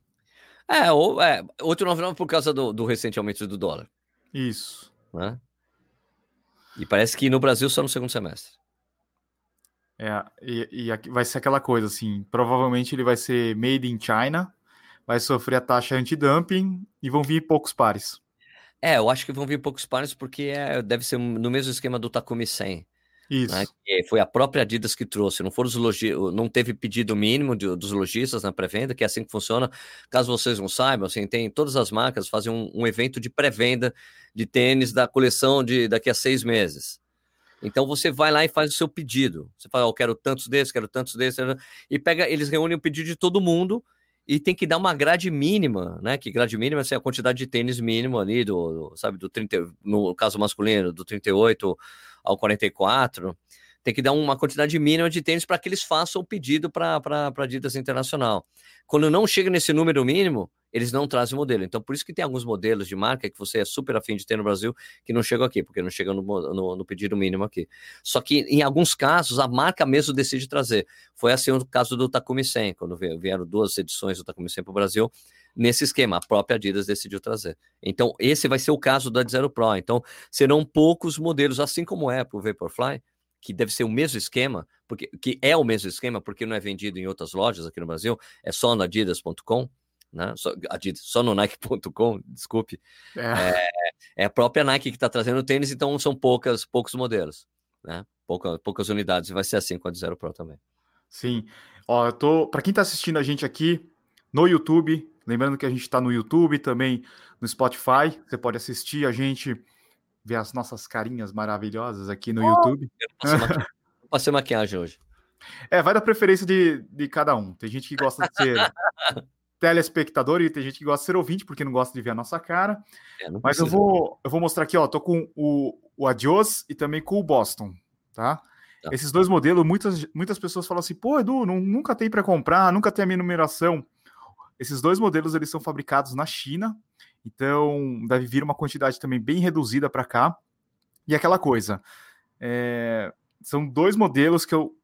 É, ou, é 899 por causa do, do recente aumento do dólar. Isso. Né? E parece que no Brasil só no segundo semestre. É, e, e vai ser aquela coisa assim, provavelmente ele vai ser made in China, vai sofrer a taxa anti-dumping e vão vir poucos pares. É, eu acho que vão vir poucos pares porque é, deve ser no mesmo esquema do Takumi 100. Né, Isso. Né? foi a própria Adidas que trouxe, não foram os logi... não teve pedido mínimo de, dos lojistas na pré-venda, que é assim que funciona. Caso vocês não saibam, assim, tem todas as marcas fazem um, um evento de pré-venda de tênis da coleção de daqui a seis meses. Então você vai lá e faz o seu pedido. Você fala, eu quero tantos desses, quero tantos desses, e pega, eles reúnem o pedido de todo mundo e tem que dar uma grade mínima, né? Que grade mínima é a quantidade de tênis mínimo ali, do, do, sabe, do 30, no caso masculino, do 38 ao 44. Tem que dar uma quantidade mínima de tênis para que eles façam o pedido para a Adidas Internacional. Quando não chega nesse número mínimo, eles não trazem o modelo. Então, por isso que tem alguns modelos de marca que você é super afim de ter no Brasil que não chegam aqui, porque não chegam no, no, no, pedido mínimo aqui. Só que, em alguns casos, a marca mesmo decide trazer. Foi assim o caso do Takumi 100, quando vieram duas edições do Takumi 100 para o Brasil, nesse esquema, a própria Adidas decidiu trazer. Então, esse vai ser o caso da Zero Pro. Então, serão poucos modelos, assim como é para o Vaporfly, que deve ser o mesmo esquema, porque que é o mesmo esquema, porque não é vendido em outras lojas aqui no Brasil, é só na adidas.com né? Só, só no Nike.com, desculpe. É. É, é. a própria Nike que está trazendo o tênis, então são poucas, poucos modelos, né? Pouca, poucas unidades. Vai ser assim com a Zero Pro também. Sim. Ó, eu tô. Para quem está assistindo a gente aqui no YouTube, lembrando que a gente está no YouTube também no Spotify, você pode assistir a gente, ver as nossas carinhas maravilhosas aqui no oh, YouTube. Eu passei maquiagem hoje. É, vai da preferência de, de cada um. Tem gente que gosta de ser telespectador e tem gente que gosta de ser ouvinte porque não gosta de ver a nossa cara. É, Mas eu vou, eu vou mostrar aqui, ó, tô com o, o Adios e também com o Boston, tá? tá? Esses dois modelos, muitas, muitas pessoas falam assim, pô, Edu, não, nunca tem para comprar, nunca tem a minha numeração. Esses dois modelos, eles são fabricados na China, então deve vir uma quantidade também bem reduzida para cá. E aquela coisa, é, são dois modelos que eu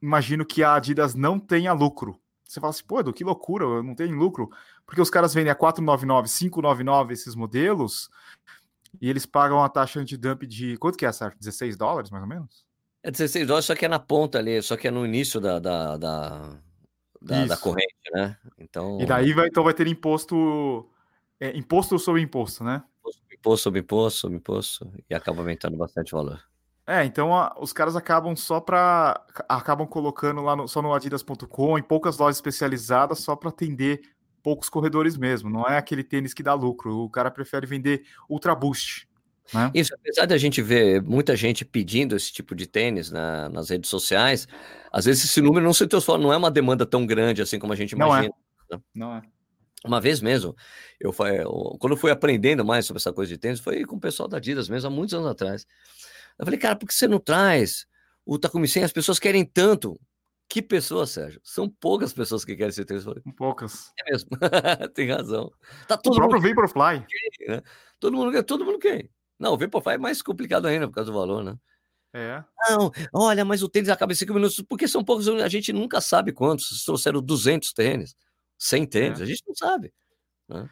imagino que a Adidas não tenha lucro. Você fala assim, pô, Edu, que loucura, não tem lucro. Porque os caras vendem a 499, 599 esses modelos e eles pagam a taxa antidump de quanto que é, certo? 16 dólares, mais ou menos? É 16 dólares, só que é na ponta ali, só que é no início da, da, da, da, da corrente, né? Então... E daí vai, então vai ter imposto, é, imposto sobre imposto, né? Imposto sobre imposto, sobre imposto, e acaba aumentando bastante o valor. É, então a, os caras acabam só para acabam colocando lá no, só no adidas.com em poucas lojas especializadas só para atender poucos corredores mesmo. Não é aquele tênis que dá lucro. O cara prefere vender Ultra Boost. Né? Isso, apesar de a gente ver muita gente pedindo esse tipo de tênis na, nas redes sociais, às vezes esse número não se transforma, não é uma demanda tão grande assim como a gente imagina. Não é. Né? Não é. Uma vez mesmo, eu, eu quando eu fui aprendendo mais sobre essa coisa de tênis, foi com o pessoal da Adidas mesmo, há muitos anos atrás. Eu falei, cara, por que você não traz o Takumi 100? As pessoas querem tanto. Que pessoas, Sérgio? São poucas pessoas que querem ser tênis. Poucas. É mesmo. Tem razão. Tá todo o próprio mundo... Vaporfly. Né? Todo mundo quer, todo mundo quer. Não, o Vaporfly é mais complicado ainda por causa do valor, né? É. Não, olha, mas o tênis acaba em 5 minutos, porque são poucos, a gente nunca sabe quantos. Trouxeram 200 tênis, 100 tênis, é. a gente não sabe. Né?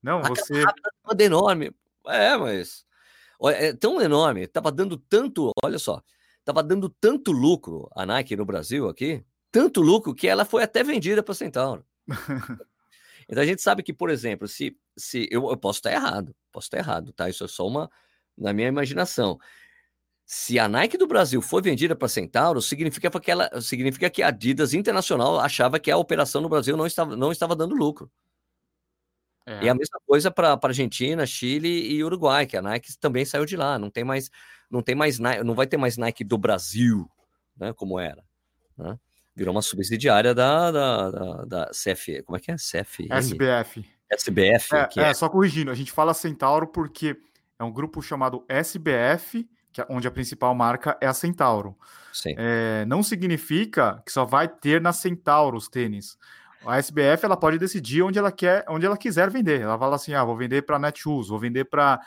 Não, você. É enorme. É, mas Olha, é tão enorme, estava dando tanto, olha só, estava dando tanto lucro a Nike no Brasil aqui, tanto lucro que ela foi até vendida para Centauro. então a gente sabe que, por exemplo, se, se eu, eu posso estar errado, posso estar errado, tá? Isso é só uma na minha imaginação. Se a Nike do Brasil foi vendida para Centauro, significa que, ela, significa que a Adidas Internacional achava que a operação no Brasil não estava, não estava dando lucro. É. E a mesma coisa para Argentina, Chile e Uruguai, que a Nike também saiu de lá. Não tem mais, não tem mais não vai ter mais Nike do Brasil, né? Como era. Né? Virou uma subsidiária da, da, da, da CF, como é que é? CF SBF. SBF. É, é, é, só corrigindo, a gente fala Centauro porque é um grupo chamado SBF, que é onde a principal marca é a Centauro. É, não significa que só vai ter na Centauro os tênis. A SBF ela pode decidir onde ela quer, onde ela quiser vender. Ela fala assim: ah, vou vender para Netshoes, vou vender para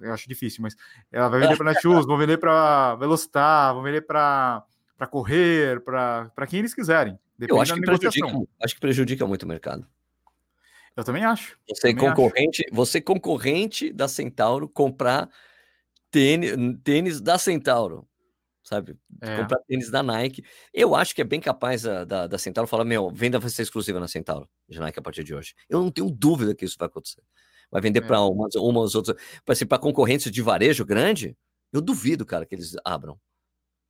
eu acho difícil, mas ela vai vender para Netshoes, vou vender para Velocitar, vou vender para para correr, para quem eles quiserem. Eu acho que, prejudica, acho que prejudica muito o mercado. Eu também acho. Você também concorrente, acho. você concorrente da Centauro comprar tênis, tênis da Centauro sabe? É. Comprar tênis da Nike. Eu acho que é bem capaz da, da, da Centauro falar: meu, venda vai ser exclusiva na Centauro, de Nike a partir de hoje. Eu não tenho dúvida que isso vai acontecer. Vai vender é. para umas, umas outras. Para para concorrentes de varejo grande, eu duvido, cara, que eles abram.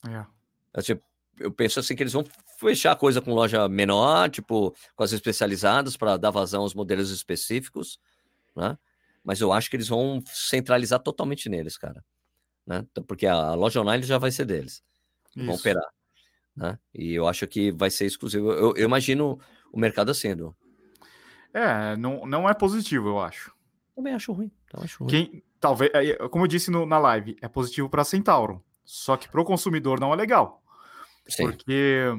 É. Eu, tipo, eu penso assim que eles vão fechar a coisa com loja menor, tipo, com as especializadas para dar vazão aos modelos específicos, né? Mas eu acho que eles vão centralizar totalmente neles, cara né? Porque a loja online já vai ser deles, Isso. vão operar, né? E eu acho que vai ser exclusivo. Eu, eu imagino o mercado sendo. É, não, não é positivo, eu acho. Também acho ruim. Acho ruim. Quem, talvez, como eu disse no, na live, é positivo para Centauro, só que para o consumidor não é legal. Sim. Porque,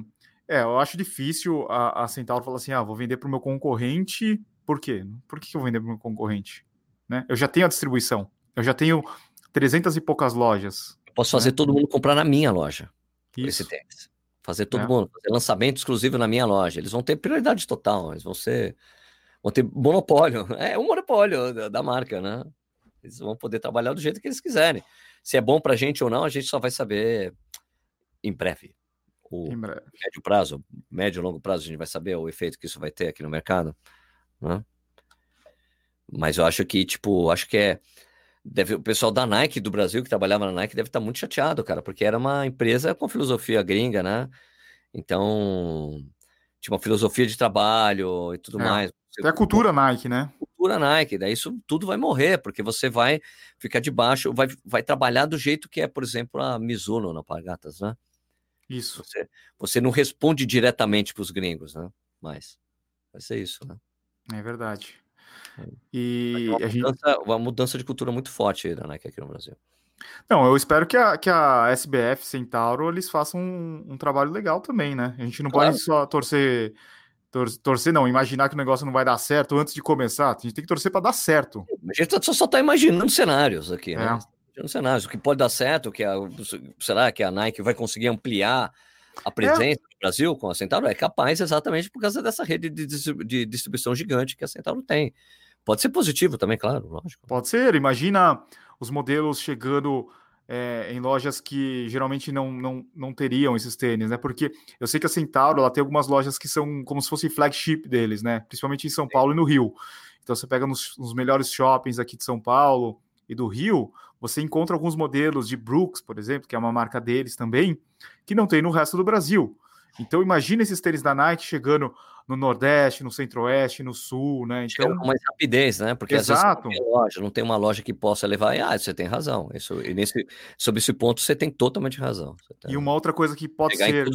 é, eu acho difícil a, a Centauro falar assim, ah, vou vender para o meu concorrente, por quê? Por que eu vou vender para o meu concorrente? Né? Eu já tenho a distribuição, eu já tenho 300 e poucas lojas. posso fazer né? todo mundo comprar na minha loja Isso. esse tênis. Fazer todo é. mundo, fazer lançamento exclusivo na minha loja. Eles vão ter prioridade total, eles vão ser. Vão ter monopólio. É um monopólio da, da marca, né? Eles vão poder trabalhar do jeito que eles quiserem. Se é bom pra gente ou não, a gente só vai saber em breve. O em breve. médio prazo, médio e longo prazo, a gente vai saber o efeito que isso vai ter aqui no mercado. Né? Mas eu acho que, tipo, acho que é Deve, o pessoal da Nike do Brasil que trabalhava na Nike deve estar muito chateado, cara, porque era uma empresa com filosofia gringa, né? Então, tinha uma filosofia de trabalho e tudo é. mais. É a cultura Nike, né? Cultura Nike, daí isso tudo vai morrer, porque você vai ficar debaixo, vai, vai trabalhar do jeito que é, por exemplo, a Mizuno na Pagatas, né? Isso. Você, você não responde diretamente para os gringos, né? Mas vai ser isso, né? É verdade. E uma, a gente... mudança, uma mudança de cultura muito forte da Nike aqui no Brasil. Não, eu espero que a, que a SBF Centauro eles façam um, um trabalho legal também, né? A gente não claro. pode só torcer, tor torcer, não, imaginar que o negócio não vai dar certo antes de começar. A gente tem que torcer para dar certo. A gente só, só tá imaginando cenários aqui, né? É. Cenários, o que pode dar certo, que a, será que a Nike vai conseguir ampliar a presença é. do Brasil com a Centauro é capaz exatamente por causa dessa rede de, de distribuição gigante que a Centauro tem. Pode ser positivo também, claro, lógico. Pode ser. Imagina os modelos chegando é, em lojas que geralmente não, não, não teriam esses tênis, né? Porque eu sei que a Centauro ela tem algumas lojas que são como se fosse flagship deles, né? Principalmente em São Paulo e no Rio. Então você pega nos, nos melhores shoppings aqui de São Paulo e do Rio, você encontra alguns modelos de Brooks, por exemplo, que é uma marca deles também, que não tem no resto do Brasil. Então imagina esses tênis da Nike chegando no Nordeste, no Centro-Oeste, no Sul, né? Então com mais rapidez, né? Porque Exato. às vezes não tem, loja, não tem uma loja que possa levar. E, ah, você tem razão. Isso, nesse, sobre esse ponto você tem totalmente razão. Tem... E uma outra coisa que pode ser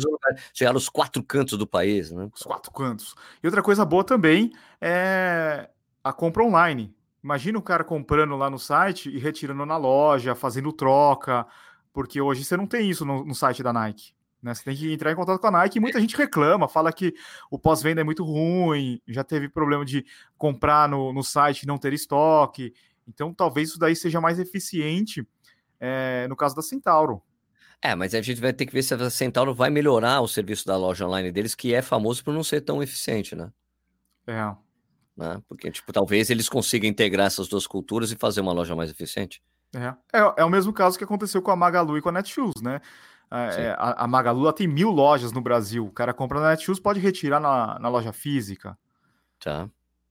chegar nos quatro cantos do país, né? Os quatro cantos. E outra coisa boa também é a compra online. Imagina o cara comprando lá no site e retirando na loja, fazendo troca, porque hoje você não tem isso no, no site da Nike. Né? Você tem que entrar em contato com a Nike e muita gente reclama, fala que o pós-venda é muito ruim, já teve problema de comprar no, no site e não ter estoque. Então, talvez isso daí seja mais eficiente é, no caso da Centauro. É, mas a gente vai ter que ver se a Centauro vai melhorar o serviço da loja online deles, que é famoso por não ser tão eficiente, né? É. Né? Porque, tipo, talvez eles consigam integrar essas duas culturas e fazer uma loja mais eficiente. É. é, é o mesmo caso que aconteceu com a Magalu e com a Netshoes, né? É, é a, a Magalu tem mil lojas no Brasil. O cara compra na Netshoes, pode retirar na, na loja física. Tá.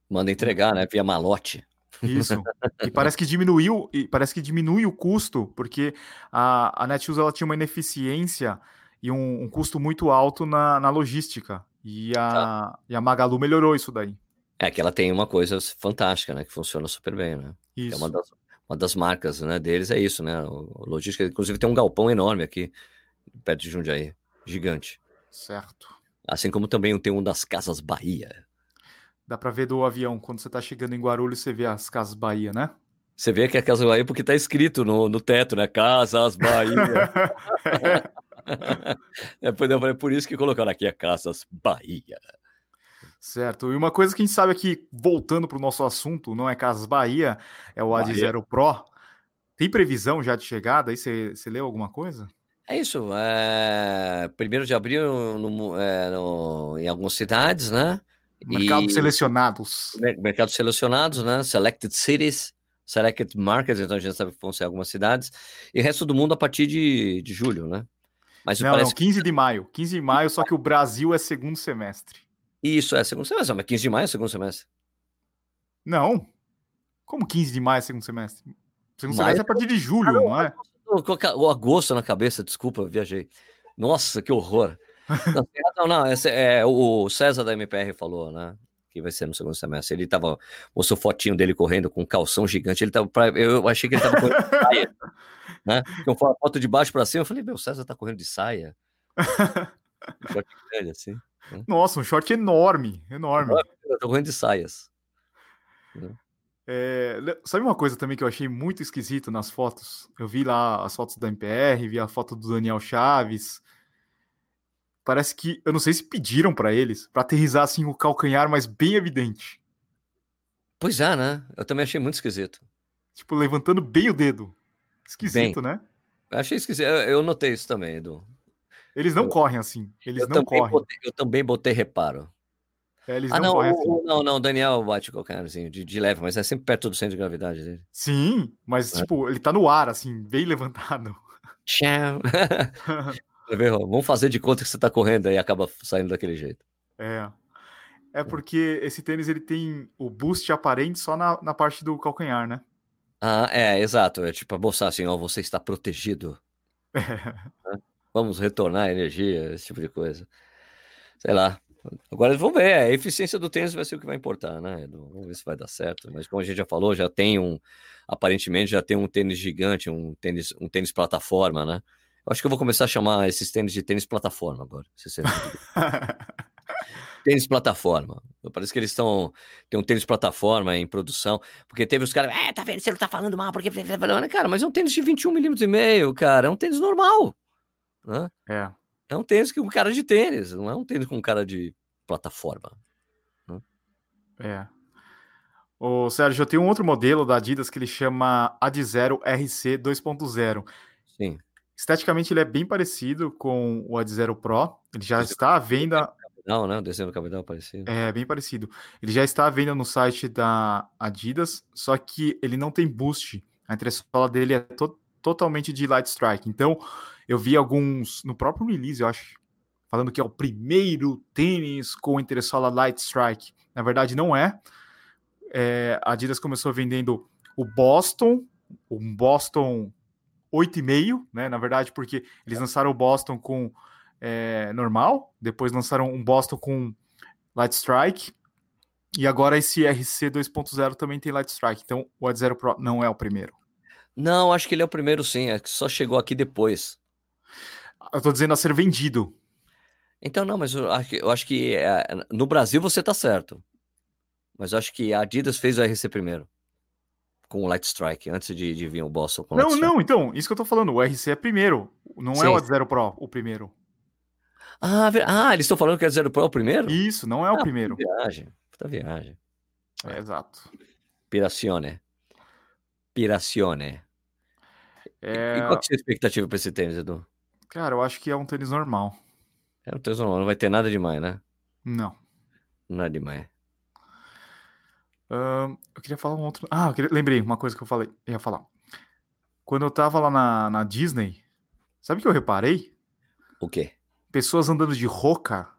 Manda entregar, né? Via malote. Isso. E parece que diminuiu, e parece que diminui o custo, porque a, a Netshoes ela tinha uma ineficiência e um, um custo muito alto na, na logística. E a, tá. e a Magalu melhorou isso daí. É que ela tem uma coisa fantástica, né? Que funciona super bem, né? Isso. É uma das, uma das marcas né, deles é isso, né? O, logística, inclusive tem um galpão enorme aqui perto de Jundiaí, gigante. Certo. Assim como também tem um das Casas Bahia. Dá para ver do avião, quando você está chegando em Guarulhos, você vê as Casas Bahia, né? Você vê que é Casa Bahia porque está escrito no, no teto, né? Casas Bahia. é, por, por isso que colocaram aqui a Casas Bahia. Certo. E uma coisa que a gente sabe aqui, voltando para o nosso assunto, não é Casas Bahia, é o Ad Zero Pro. Tem previsão já de chegada? Aí você, leu alguma coisa? É isso. É... Primeiro de abril no, é, no, em algumas cidades, né? Mercados e... selecionados. Mercados selecionados, né? Selected cities, selected markets, então a gente sabe que vão ser algumas cidades. E o resto do mundo a partir de, de julho, né? Mas não, não, 15 de maio. 15 de maio, só que o Brasil é segundo semestre. Isso, é segundo semestre, mas 15 de maio é segundo semestre. Não. Como 15 de maio é segundo semestre? Segundo maio... semestre é a partir de julho, não, não é? o agosto na cabeça, desculpa, viajei. Nossa, que horror. Não, não, esse é, o César da MPR falou, né? Que vai ser no segundo semestre. Ele tava, mostrou fotinho dele correndo com um calção gigante. Ele tava, eu achei que ele tava correndo de saia, né? Com a foto de baixo para cima, eu falei, meu, o César tá correndo de saia. um grande, assim. Né? Nossa, um short enorme, enorme. Eu tô correndo de saias. Né? É, sabe uma coisa também que eu achei muito esquisito nas fotos? Eu vi lá as fotos da MPR, vi a foto do Daniel Chaves. Parece que, eu não sei se pediram para eles, para aterrizar assim o calcanhar, mas bem evidente. Pois é, né? Eu também achei muito esquisito. Tipo, levantando bem o dedo. Esquisito, bem, né? Achei esquisito. Eu, notei isso também, Edu. Eles não eu, correm assim. Eles não correm. Botei, eu também botei reparo. É, eles ah, não, não, assim. não, não, Daniel bate qualquer assim, de, de leve, mas é sempre perto do centro de gravidade dele. Sim, mas é. tipo, ele tá no ar, assim, bem levantado. Tchau. Vamos fazer de conta que você tá correndo aí e acaba saindo daquele jeito. É. É porque esse tênis ele tem o boost aparente só na, na parte do calcanhar, né? Ah, é, exato. É tipo mostrar assim, ó, você está protegido. É. Vamos retornar a energia, esse tipo de coisa. Sei lá. Agora vamos ver, a eficiência do tênis vai ser o que vai importar, né? Vamos ver se vai dar certo. Mas como a gente já falou, já tem um, aparentemente já tem um tênis gigante, um tênis, um tênis plataforma, né? Eu acho que eu vou começar a chamar esses tênis de tênis plataforma agora. Se tênis plataforma. Parece que eles estão. Tem um tênis plataforma em produção. Porque teve os caras. É, tá vendo? Você não tá falando mal, porque. Cara, mas é um tênis de 21 milímetros e meio, cara. É um tênis normal. Né? É. É um tênis com cara de tênis, não é um tênis com cara de plataforma. Né? É. O Sérgio, eu tenho um outro modelo da Adidas que ele chama Ad Zero RC 2.0. Sim. esteticamente ele é bem parecido com o Ad Zero Pro. Ele já está à venda. Não, né? O desenho do cabedal parecido. É bem parecido. Ele já está à venda no site da Adidas, só que ele não tem boost. A entressola dele é to totalmente de Light Strike. Então, eu vi alguns no próprio release, eu acho, falando que é o primeiro tênis com entressola Light Strike. Na verdade, não é. é a Adidas começou vendendo o Boston, um Boston 8,5, né? Na verdade, porque eles lançaram o Boston com é, normal, depois lançaram um Boston com Light Strike, e agora esse RC 2.0 também tem Light Strike. Então o Ad Zero Pro não é o primeiro. Não, acho que ele é o primeiro sim, é que só chegou aqui depois. Eu tô dizendo a ser vendido. Então, não, mas eu acho que, eu acho que é, no Brasil você tá certo. Mas eu acho que a Adidas fez o RC primeiro com o Light Strike, antes de, de vir o Boston com Não, não, então, isso que eu tô falando, o RC é primeiro, não Sim. é o Zero Pro o primeiro. Ah, ah eles estão falando que é Zero Pro o primeiro? Isso, não é o ah, primeiro. Puta viagem, puta viagem. É, exato. Piracione. Piracione. É... E qual que é a sua expectativa para esse tênis, Edu? Cara, eu acho que é um tênis normal. É um tênis normal, não vai ter nada demais, né? Não. Nada demais. Uh, eu queria falar um outro. Ah, eu queria... lembrei uma coisa que eu falei. Eu ia falar. Quando eu tava lá na, na Disney, sabe o que eu reparei? O quê? Pessoas andando de roca.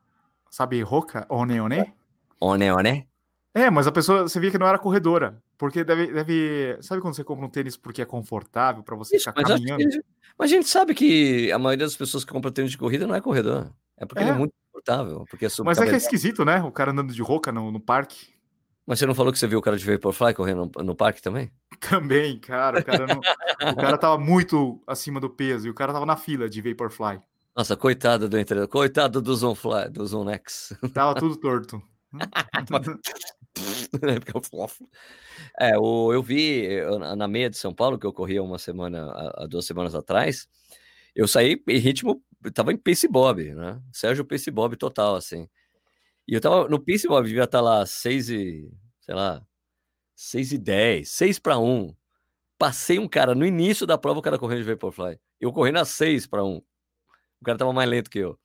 Sabe roca? One one? One one? É, mas a pessoa, você via que não era corredora. Porque deve, deve. Sabe quando você compra um tênis porque é confortável para você Isso, ficar caminhando? Que, mas a gente sabe que a maioria das pessoas que compram tênis de corrida não é corredor. É porque é. ele é muito confortável. Porque é mas é que é esquisito, né? O cara andando de roca no, no parque. Mas você não falou que você viu o cara de Vaporfly correndo no, no parque também? Também, cara. O cara, não, o cara tava muito acima do peso e o cara tava na fila de Vaporfly. Nossa, coitado do entre... coitado do Zonefly, do Zonex. Tava tudo torto. é, o, eu vi na meia de São Paulo, que eu corri uma semana, há duas semanas atrás, eu saí em ritmo, tava em pace bob, né? Sérgio pace bob total, assim. E eu tava no Pace Bob, devia estar tá lá 6 e, sei lá, 6 e 10, 6 para 1. Passei um cara no início da prova, o cara correndo de Vaporfly. Eu correndo a 6 para 1. O cara tava mais lento que eu.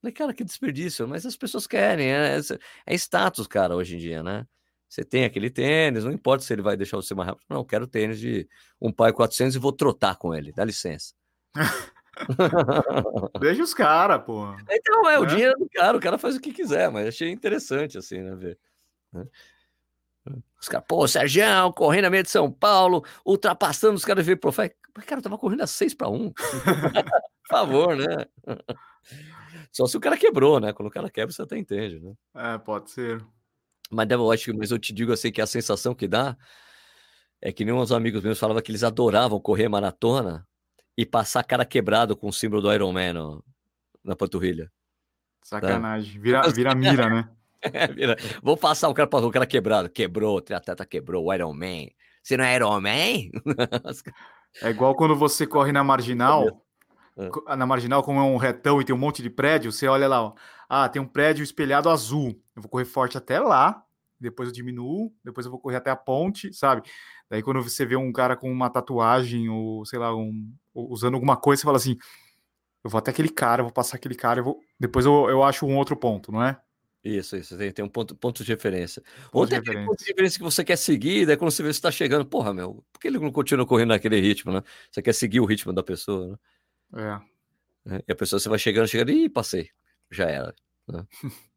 Falei, cara, que desperdício, mas as pessoas querem, é, é status, cara, hoje em dia, né? Você tem aquele tênis, não importa se ele vai deixar você mais rápido. Não, quero tênis de um pai 400 e vou trotar com ele, dá licença. Deixa os caras, pô. Então, é, o né? dinheiro do cara, o cara faz o que quiser, mas achei interessante, assim, né, ver. Né. Os caras, pô, Sérgio, correndo na meia de São Paulo, ultrapassando os caras veio pro Mas, cara, eu tava correndo a 6 para 1. Por favor, né? Só se o cara quebrou, né? Quando o cara quebra, você até entende, né? É, pode ser. Mas eu acho, mas eu te digo assim que a sensação que dá é que nem uns amigos meus falavam que eles adoravam correr maratona e passar cara quebrado com o símbolo do Iron Man no, na panturrilha. Sacanagem. Vira, vira mira, né? É, vira. Vou passar o cara, o cara quebrado. Quebrou, o triatleta quebrou, o Iron Man. Você não é Iron Man? é igual quando você corre na marginal. É. Na marginal, como é um retão e tem um monte de prédio, você olha lá, ó. Ah, tem um prédio espelhado azul. Eu vou correr forte até lá, depois eu diminuo, depois eu vou correr até a ponte, sabe? Daí quando você vê um cara com uma tatuagem ou, sei lá, um, usando alguma coisa, você fala assim, eu vou até aquele cara, eu vou passar aquele cara, eu vou... depois eu, eu acho um outro ponto, não é? Isso, isso, tem, tem um ponto, ponto de referência. Outro de referência. ponto de referência que você quer seguir, daí quando você vê que está chegando, porra, meu, por que ele não continua correndo naquele ritmo, né? Você quer seguir o ritmo da pessoa, né? É. é e a pessoa, você vai chegando, chegando, e passei, já era. Né?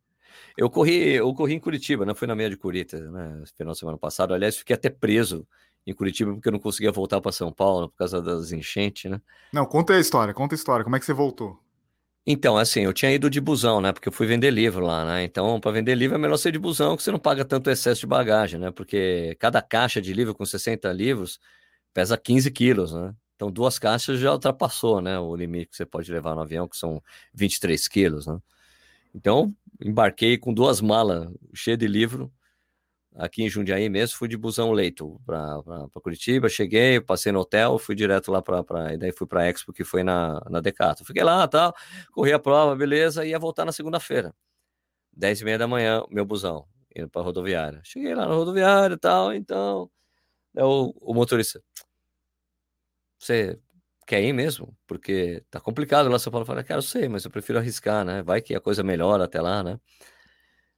Eu corri, eu corri em Curitiba, né? Fui na meia de Curitiba, né? Final de semana passado. Aliás, fiquei até preso em Curitiba porque eu não conseguia voltar para São Paulo por causa das enchentes, né? Não, conta a história, conta a história. Como é que você voltou? Então, assim, eu tinha ido de busão, né? Porque eu fui vender livro lá, né? Então, para vender livro é melhor ser de busão, que você não paga tanto excesso de bagagem, né? Porque cada caixa de livro com 60 livros pesa 15 quilos, né? Então, duas caixas já ultrapassou, né? O limite que você pode levar no avião, que são 23 quilos, né? Então, embarquei com duas malas cheias de livro aqui em Jundiaí mesmo, fui de busão leito para Curitiba, cheguei, passei no hotel, fui direto lá para, e daí fui para a Expo, que foi na, na Decato. Fiquei lá, tal, corri a prova, beleza, ia voltar na segunda-feira, 10 e meia da manhã, meu busão, indo para rodoviária. Cheguei lá na rodoviária e tal, então, o, o motorista, você quer ir mesmo? Porque tá complicado lá São Paulo. Cara, eu sei, mas eu prefiro arriscar, né? Vai que a coisa melhora até lá, né?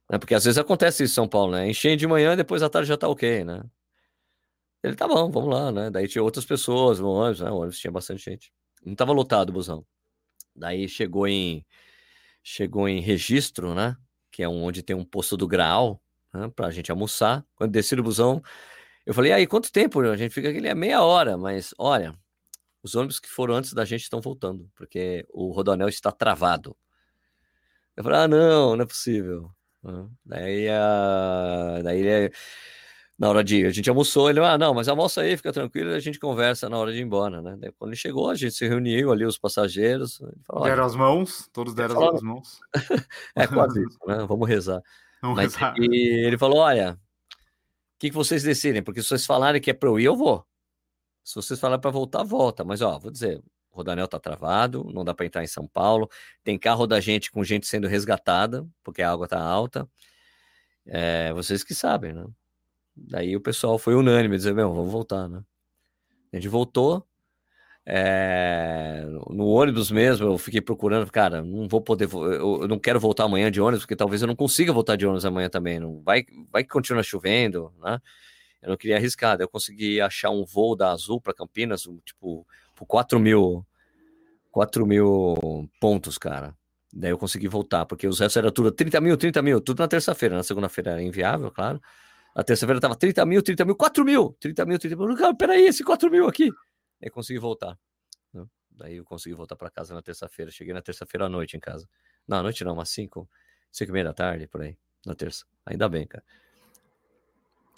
É porque às vezes acontece isso em São Paulo, né? Enchei de manhã, depois à tarde já tá ok, né? Ele tá bom, vamos lá, né? Daí tinha outras pessoas no ônibus, né? O ônibus tinha bastante gente. Não tava lotado o busão. Daí chegou em chegou em registro, né? Que é onde tem um posto do Graal, né? Pra gente almoçar. Quando desci do busão, eu falei, aí, quanto tempo? A gente fica aqui, é meia hora, mas olha, os ônibus que foram antes da gente estão voltando, porque o Rodoanel está travado. Eu falei, ah, não, não é possível. Daí, uh, daí na hora de. A gente almoçou, ele, ah, não, mas almoça aí, fica tranquilo, a gente conversa na hora de ir embora, né? Daí, quando ele chegou, a gente se reuniu ali, os passageiros. Falou, deram as mãos, todos deram falou, as mãos. é quase isso, né? Vamos rezar. Vamos mas, rezar. E ele falou: olha, o que, que vocês decidem? Porque se vocês falarem que é para eu ir, eu vou. Se vocês falarem para voltar, volta. Mas, ó, vou dizer, o Rodanel tá travado, não dá para entrar em São Paulo. Tem carro da gente com gente sendo resgatada, porque a água tá alta. É, vocês que sabem, né? Daí o pessoal foi unânime, dizer, meu, vamos voltar, né? A gente voltou. É, no ônibus mesmo, eu fiquei procurando, cara, não vou poder, eu não quero voltar amanhã de ônibus, porque talvez eu não consiga voltar de ônibus amanhã também. Não vai, vai que continua chovendo, né? Eu não queria arriscar. Eu consegui achar um voo da Azul para Campinas, tipo, por 4 mil, 4 mil pontos, cara. Daí eu consegui voltar, porque os restos era tudo 30 mil, 30 mil, tudo na terça-feira. Na segunda-feira era inviável, claro. Na terça-feira tava 30 mil, 30 mil, 4 mil, 30 mil, 30 mil. Cara, peraí, esse 4 mil aqui. Aí consegui voltar. Né? Daí eu consegui voltar para casa na terça-feira. Cheguei na terça-feira à noite em casa. Não, à noite não, umas 5, 5 e meia da tarde, por aí, na terça. Ainda bem, cara.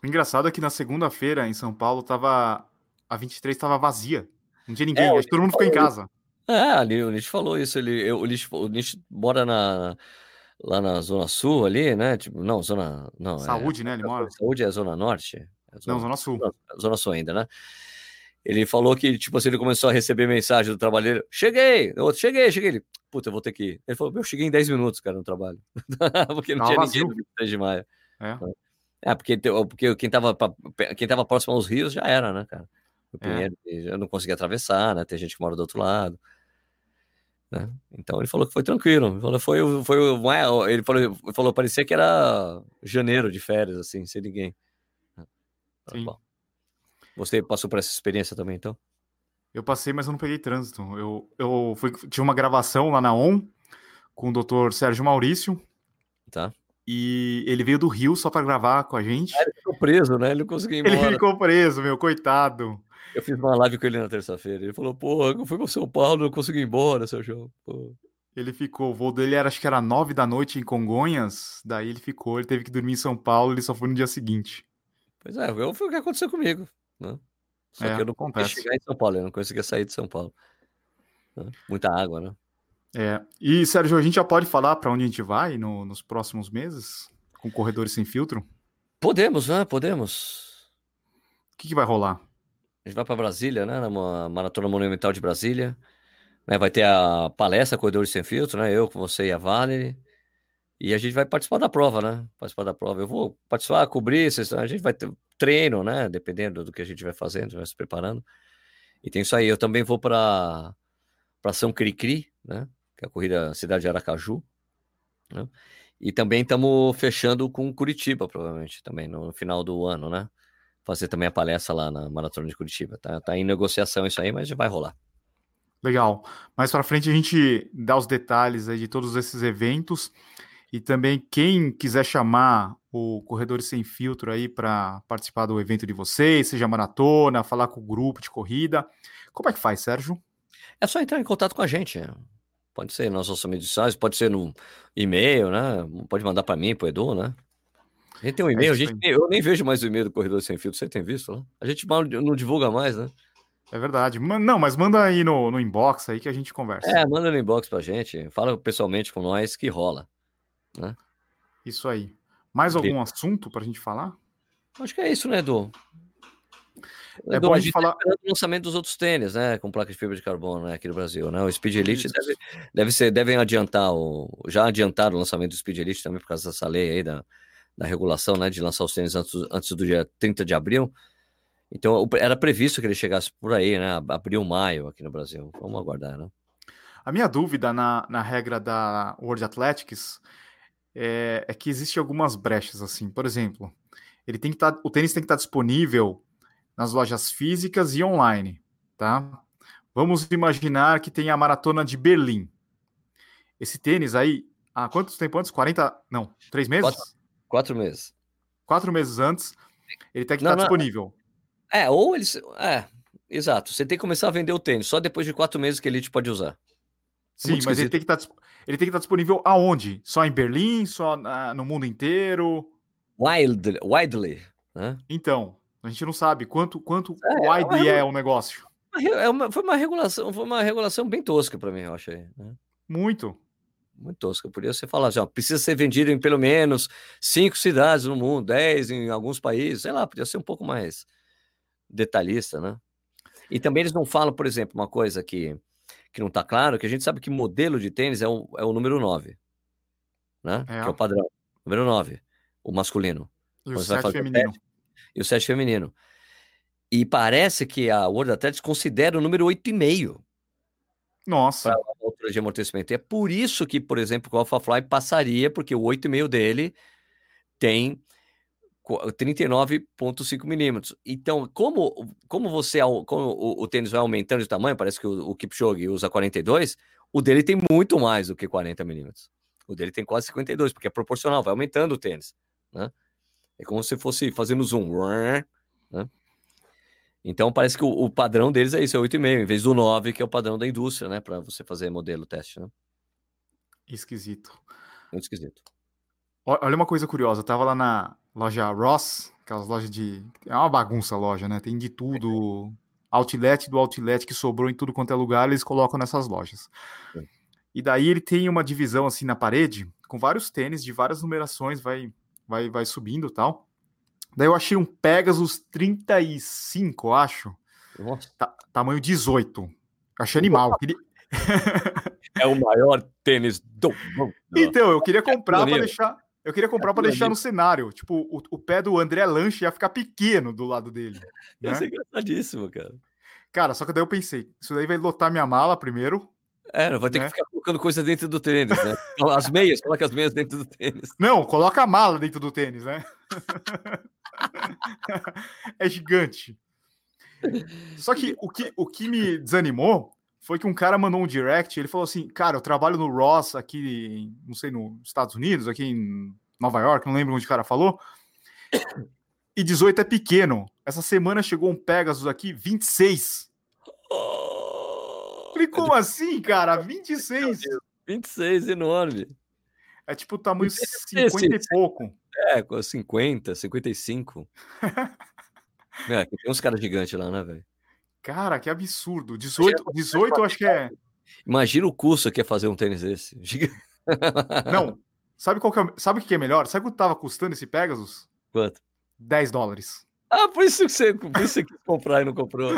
O engraçado é que na segunda-feira em São Paulo tava. A 23 estava vazia. Não tinha ninguém, é, acho que todo mundo ficou em casa. É, ali o Nietzsche falou isso. Ele, eu, o, Nietzsche, o Nietzsche mora na, lá na Zona Sul ali, né? Tipo, não, Zona. Não, é Saúde, é, né? Ele mora. Saúde é a Zona Norte? É zona, não, Zona Sul. Zona Sul ainda, né? Ele falou que, tipo assim, ele começou a receber mensagem do trabalho Cheguei! Eu, cheguei, cheguei. Ele, puta, eu vou ter que ir. Ele falou, eu cheguei em 10 minutos, cara, no trabalho. porque não, não tinha vazio. ninguém no 23 de maio. É. É, porque, porque quem tava, quem tava próximo aos rios já era, né, cara? O é. Pinheiro, é. eu não conseguia atravessar, né? Tem gente que mora do outro lado. Né? Então ele falou que foi tranquilo. Ele falou, foi, foi, ele falou, falou, parecia que era janeiro de férias, assim, sem ninguém. Sim. Bom. Você passou por essa experiência também, então? Eu passei, mas eu não peguei trânsito. Eu, eu fui, tinha uma gravação lá na ON com o doutor Sérgio Maurício. Tá. E ele veio do Rio só para gravar com a gente. ele ficou preso, né? Ele não conseguiu ir embora. Ele ficou preso, meu, coitado. Eu fiz uma live com ele na terça-feira. Ele falou, pô, eu fui para São Paulo, não consegui ir embora, Sérgio. Pô. Ele ficou, o voo dele era, acho que era nove da noite em Congonhas, daí ele ficou, ele teve que dormir em São Paulo, ele só foi no dia seguinte. Pois é, foi o que aconteceu comigo, né? Só é, que eu não consegui chegar em São Paulo, eu não conseguia sair de São Paulo. Né? Muita água, né? É. E, Sérgio, a gente já pode falar para onde a gente vai no, nos próximos meses? Com corredores sem filtro? Podemos, né? Podemos. O que, que vai rolar? A gente vai para Brasília, né? Na Maratona Monumental de Brasília. Né? Vai ter a palestra Corredores Sem Filtro, né? Eu com você e a Valerie. E a gente vai participar da prova, né? Participar da prova. Eu vou participar, cobrir, a gente vai ter treino, né? Dependendo do que a gente vai fazendo, vai se preparando. E tem isso aí. Eu também vou para para São Cricri, né? Que é a corrida Cidade de Aracaju. Né? E também estamos fechando com Curitiba, provavelmente, também no final do ano, né? fazer também a palestra lá na Maratona de Curitiba. Tá, tá em negociação isso aí, mas já vai rolar. Legal. Mais para frente a gente dá os detalhes aí de todos esses eventos e também quem quiser chamar o Corredores Sem Filtro aí para participar do evento de vocês, seja maratona, falar com o grupo de corrida, como é que faz, Sérgio? É só entrar em contato com a gente. Pode ser nas nossas medições, pode ser no e-mail, né? Pode mandar para mim, para o Edu, né? A gente tem um e-mail, a gente, eu nem vejo mais o e-mail do Corredor Sem Filtro, você tem visto lá? A gente não divulga mais, né? É verdade. Não, mas manda aí no, no inbox aí que a gente conversa. É, manda no inbox pra gente, fala pessoalmente com nós que rola. Né? Isso aí. Mais algum assunto assunto pra gente falar? Acho que é isso, né, Edu? É bom a gente falar. O lançamento dos outros tênis, né? Com placa de fibra de carbono né, aqui no Brasil, né? O Speed Elite deve, deve ser, devem adiantar o. Já adiantaram o lançamento do Speed Elite também por causa dessa lei aí da, da regulação, né, de lançar os tênis antes, antes do dia 30 de abril. Então era previsto que ele chegasse por aí, né? Abril, maio aqui no Brasil. Vamos aguardar, né? A minha dúvida na, na regra da World Athletics é, é que existe algumas brechas assim. Por exemplo, ele tem que estar, tá, o tênis tem que estar tá disponível nas lojas físicas e online, tá? Vamos imaginar que tem a maratona de Berlim. Esse tênis aí, há quanto tempo antes? 40, não, três meses? Quatro, quatro meses. Quatro meses antes, ele tem que não, estar não, disponível. É, ou eles, é, exato. Você tem que começar a vender o tênis só depois de quatro meses que ele te pode usar. Sim, Muito mas ele tem, que estar, ele tem que estar disponível aonde? Só em Berlim? Só na, no mundo inteiro? Wild, widely. Né? Então, a gente não sabe quanto, quanto é, widely é, é o negócio. É uma, foi uma regulação, foi uma regulação bem tosca para mim, eu achei. Né? Muito. Muito tosca. Podia ser falar assim, ó, precisa ser vendido em pelo menos cinco cidades no mundo, dez em alguns países, sei lá, podia ser um pouco mais detalhista, né? E também eles não falam, por exemplo, uma coisa que que não está claro, que a gente sabe que modelo de tênis é o, é o número 9, né? É. Que é o padrão. Número 9, o masculino. E o 7 feminino. E o 7 feminino. E parece que a World Athletics considera o número 8,5. Nossa. Para a altura de amortecimento. E é por isso que, por exemplo, o Alpha Fly passaria, porque o 8,5 dele tem 39,5 milímetros. Então, como, como você como o, o, tênis vai aumentando de tamanho, parece que o, o Kipchoge usa 42, o dele tem muito mais do que 40 milímetros. O dele tem quase 52, porque é proporcional, vai aumentando o tênis. Né? É como se fosse fazendo zoom. Né? Então, parece que o, o, padrão deles é isso, é 8,5, em vez do 9, que é o padrão da indústria, né? Para você fazer modelo teste. Né? Esquisito. Muito esquisito. Olha uma coisa curiosa, eu tava lá na, loja Ross, aquelas lojas de. É uma bagunça a loja, né? Tem de tudo. Outlet do outlet que sobrou em tudo quanto é lugar, eles colocam nessas lojas. E daí ele tem uma divisão assim na parede, com vários tênis de várias numerações, vai, vai, vai subindo tal. Daí eu achei um Pegasus 35, acho. Ta tamanho 18. Achei animal. Queria... é o maior tênis do mundo. Então, eu queria comprar para deixar eu queria comprar para deixar no cenário. Tipo, o, o, pé do André Lanche ia ficar pequeno do lado dele. Né? Isso é engraçadíssimo, cara. Cara, só que daí eu pensei, isso daí vai lotar minha mala primeiro. É, vai ter né? que ficar colocando coisa dentro do tênis, né? As meias, coloca as meias dentro do tênis. Não, coloca a mala dentro do tênis, né? é gigante. Só que o que, o que me desanimou foi que um cara mandou um direct, ele falou assim, cara, eu trabalho no Ross aqui, não sei, nos Estados Unidos, aqui em Nova York, não lembro onde o cara falou, e 18 é pequeno. Essa semana chegou um Pegasus aqui, 26. Falei, como assim, cara? 26? 26, enorme. É tipo o tamanho 50 e pouco. É, 50, 55. é, tem uns caras gigantes lá, né, velho? Cara, que absurdo. 18, 18 eu acho que é. Imagina o custo que é fazer um tênis desse. Não. Sabe qual que é, sabe o que é melhor? Sabe quanto tava custando esse Pegasus? Quanto? 10 dólares. Ah, por isso que você, por isso que comprar e não comprou.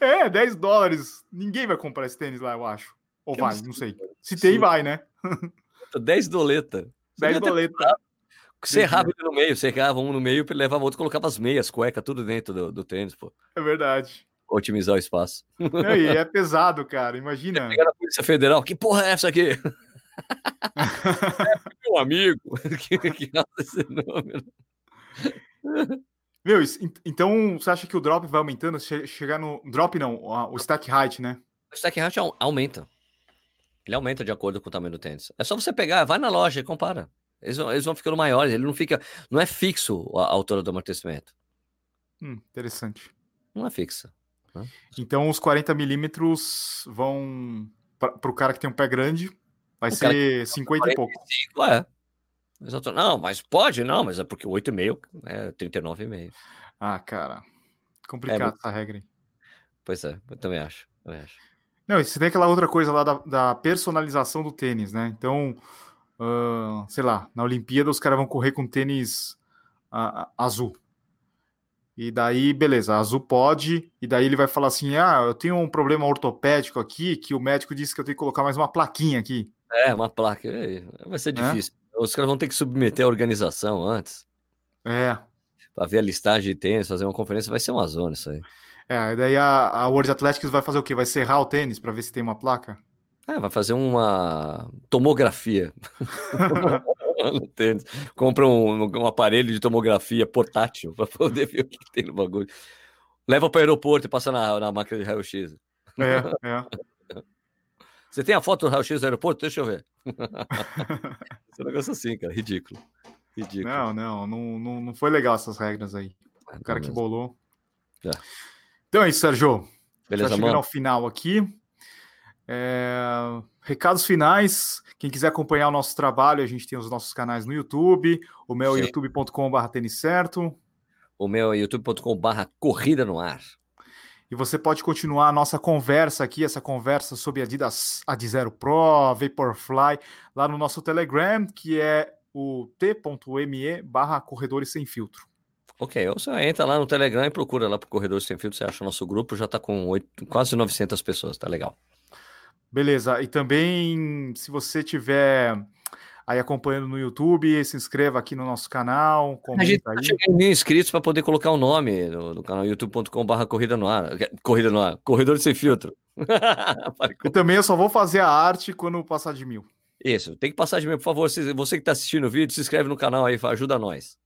É, 10 dólares. Ninguém vai comprar esse tênis lá, eu acho. Ou que vai, não sei. Se tem, vai, né? 10 doleta. 10 doleta. Você errava no meio, você errava um no meio, levava outro, colocava as meias, cueca, tudo dentro do, do tênis, pô. É verdade otimizar o espaço. É, e é pesado, cara. Imagina. Pegar a Polícia Federal, que porra é essa aqui? é meu amigo. que, que esse número. Meu, então você acha que o drop vai aumentando? Chegar no. Drop não, o stack height, né? O stack height aumenta. Ele aumenta de acordo com o tamanho do tênis. É só você pegar, vai na loja e compara. Eles vão, eles vão ficando maiores, ele não fica. Não é fixo a altura do amortecimento. Hum, interessante. Não é fixa. Então os 40 milímetros vão para o cara que tem um pé grande, vai o ser 50 e pouco. É. Exato. Não, mas pode, não, mas é porque 8,5 é 39,5. Ah, cara. Complicado é, essa regra. Hein? Pois é, eu também acho. Eu acho. Não, e você tem aquela outra coisa lá da, da personalização do tênis, né? Então, uh, sei lá, na Olimpíada os caras vão correr com tênis uh, azul. E daí, beleza, Azul pode, e daí ele vai falar assim: ah, eu tenho um problema ortopédico aqui, que o médico disse que eu tenho que colocar mais uma plaquinha aqui. É, uma placa. Vai ser difícil. É? Os caras vão ter que submeter a organização antes. É. para ver a listagem de tênis, fazer uma conferência, vai ser uma zona isso aí. É, daí a, a World Athletics vai fazer o quê? Vai serrar o tênis para ver se tem uma placa? É, vai fazer uma tomografia no tênis. Compra um, um aparelho de tomografia portátil para poder ver o que tem no bagulho. Leva para o aeroporto e passa na, na máquina de raio-x. É, é. Você tem a foto do raio-x do aeroporto? Deixa eu ver. Esse é negócio assim, cara. Ridículo. Ridículo. Não, não, não, não, foi legal essas regras aí. É, O cara que mesmo. bolou. É. Então é isso, Sérgio. Beleza, Já chegando ao final aqui. É, Recados finais. Quem quiser acompanhar o nosso trabalho, a gente tem os nossos canais no YouTube. O meu é youtube.com.br tênis certo. O meu é youtube.com/barra corrida no ar. E você pode continuar a nossa conversa aqui, essa conversa sobre Adidas Ad Zero Pro, Vaporfly, lá no nosso Telegram, que é o t.me barra corredores sem filtro. Ok, ou você entra lá no Telegram e procura lá pro Corredor Sem Filtro, você acha o nosso grupo, já tá com oito, quase 900 pessoas, tá legal. Beleza, e também, se você tiver aí acompanhando no YouTube, se inscreva aqui no nosso canal, A gente comenta tá chegando mil inscritos para poder colocar o nome no, no canal youtube.com/barra corrida no ar. Corrida no ar, Corredor Sem Filtro. E também eu só vou fazer a arte quando passar de mil. Isso, tem que passar de mim, por favor. se- Você que está assistindo o vídeo, se inscreve no canal aí, ajuda nós.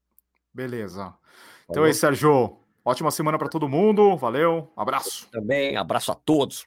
Beleza. Então é isso, Sérgio. Ótima semana para todo mundo. Valeu, abraço. Também, abraço a todos.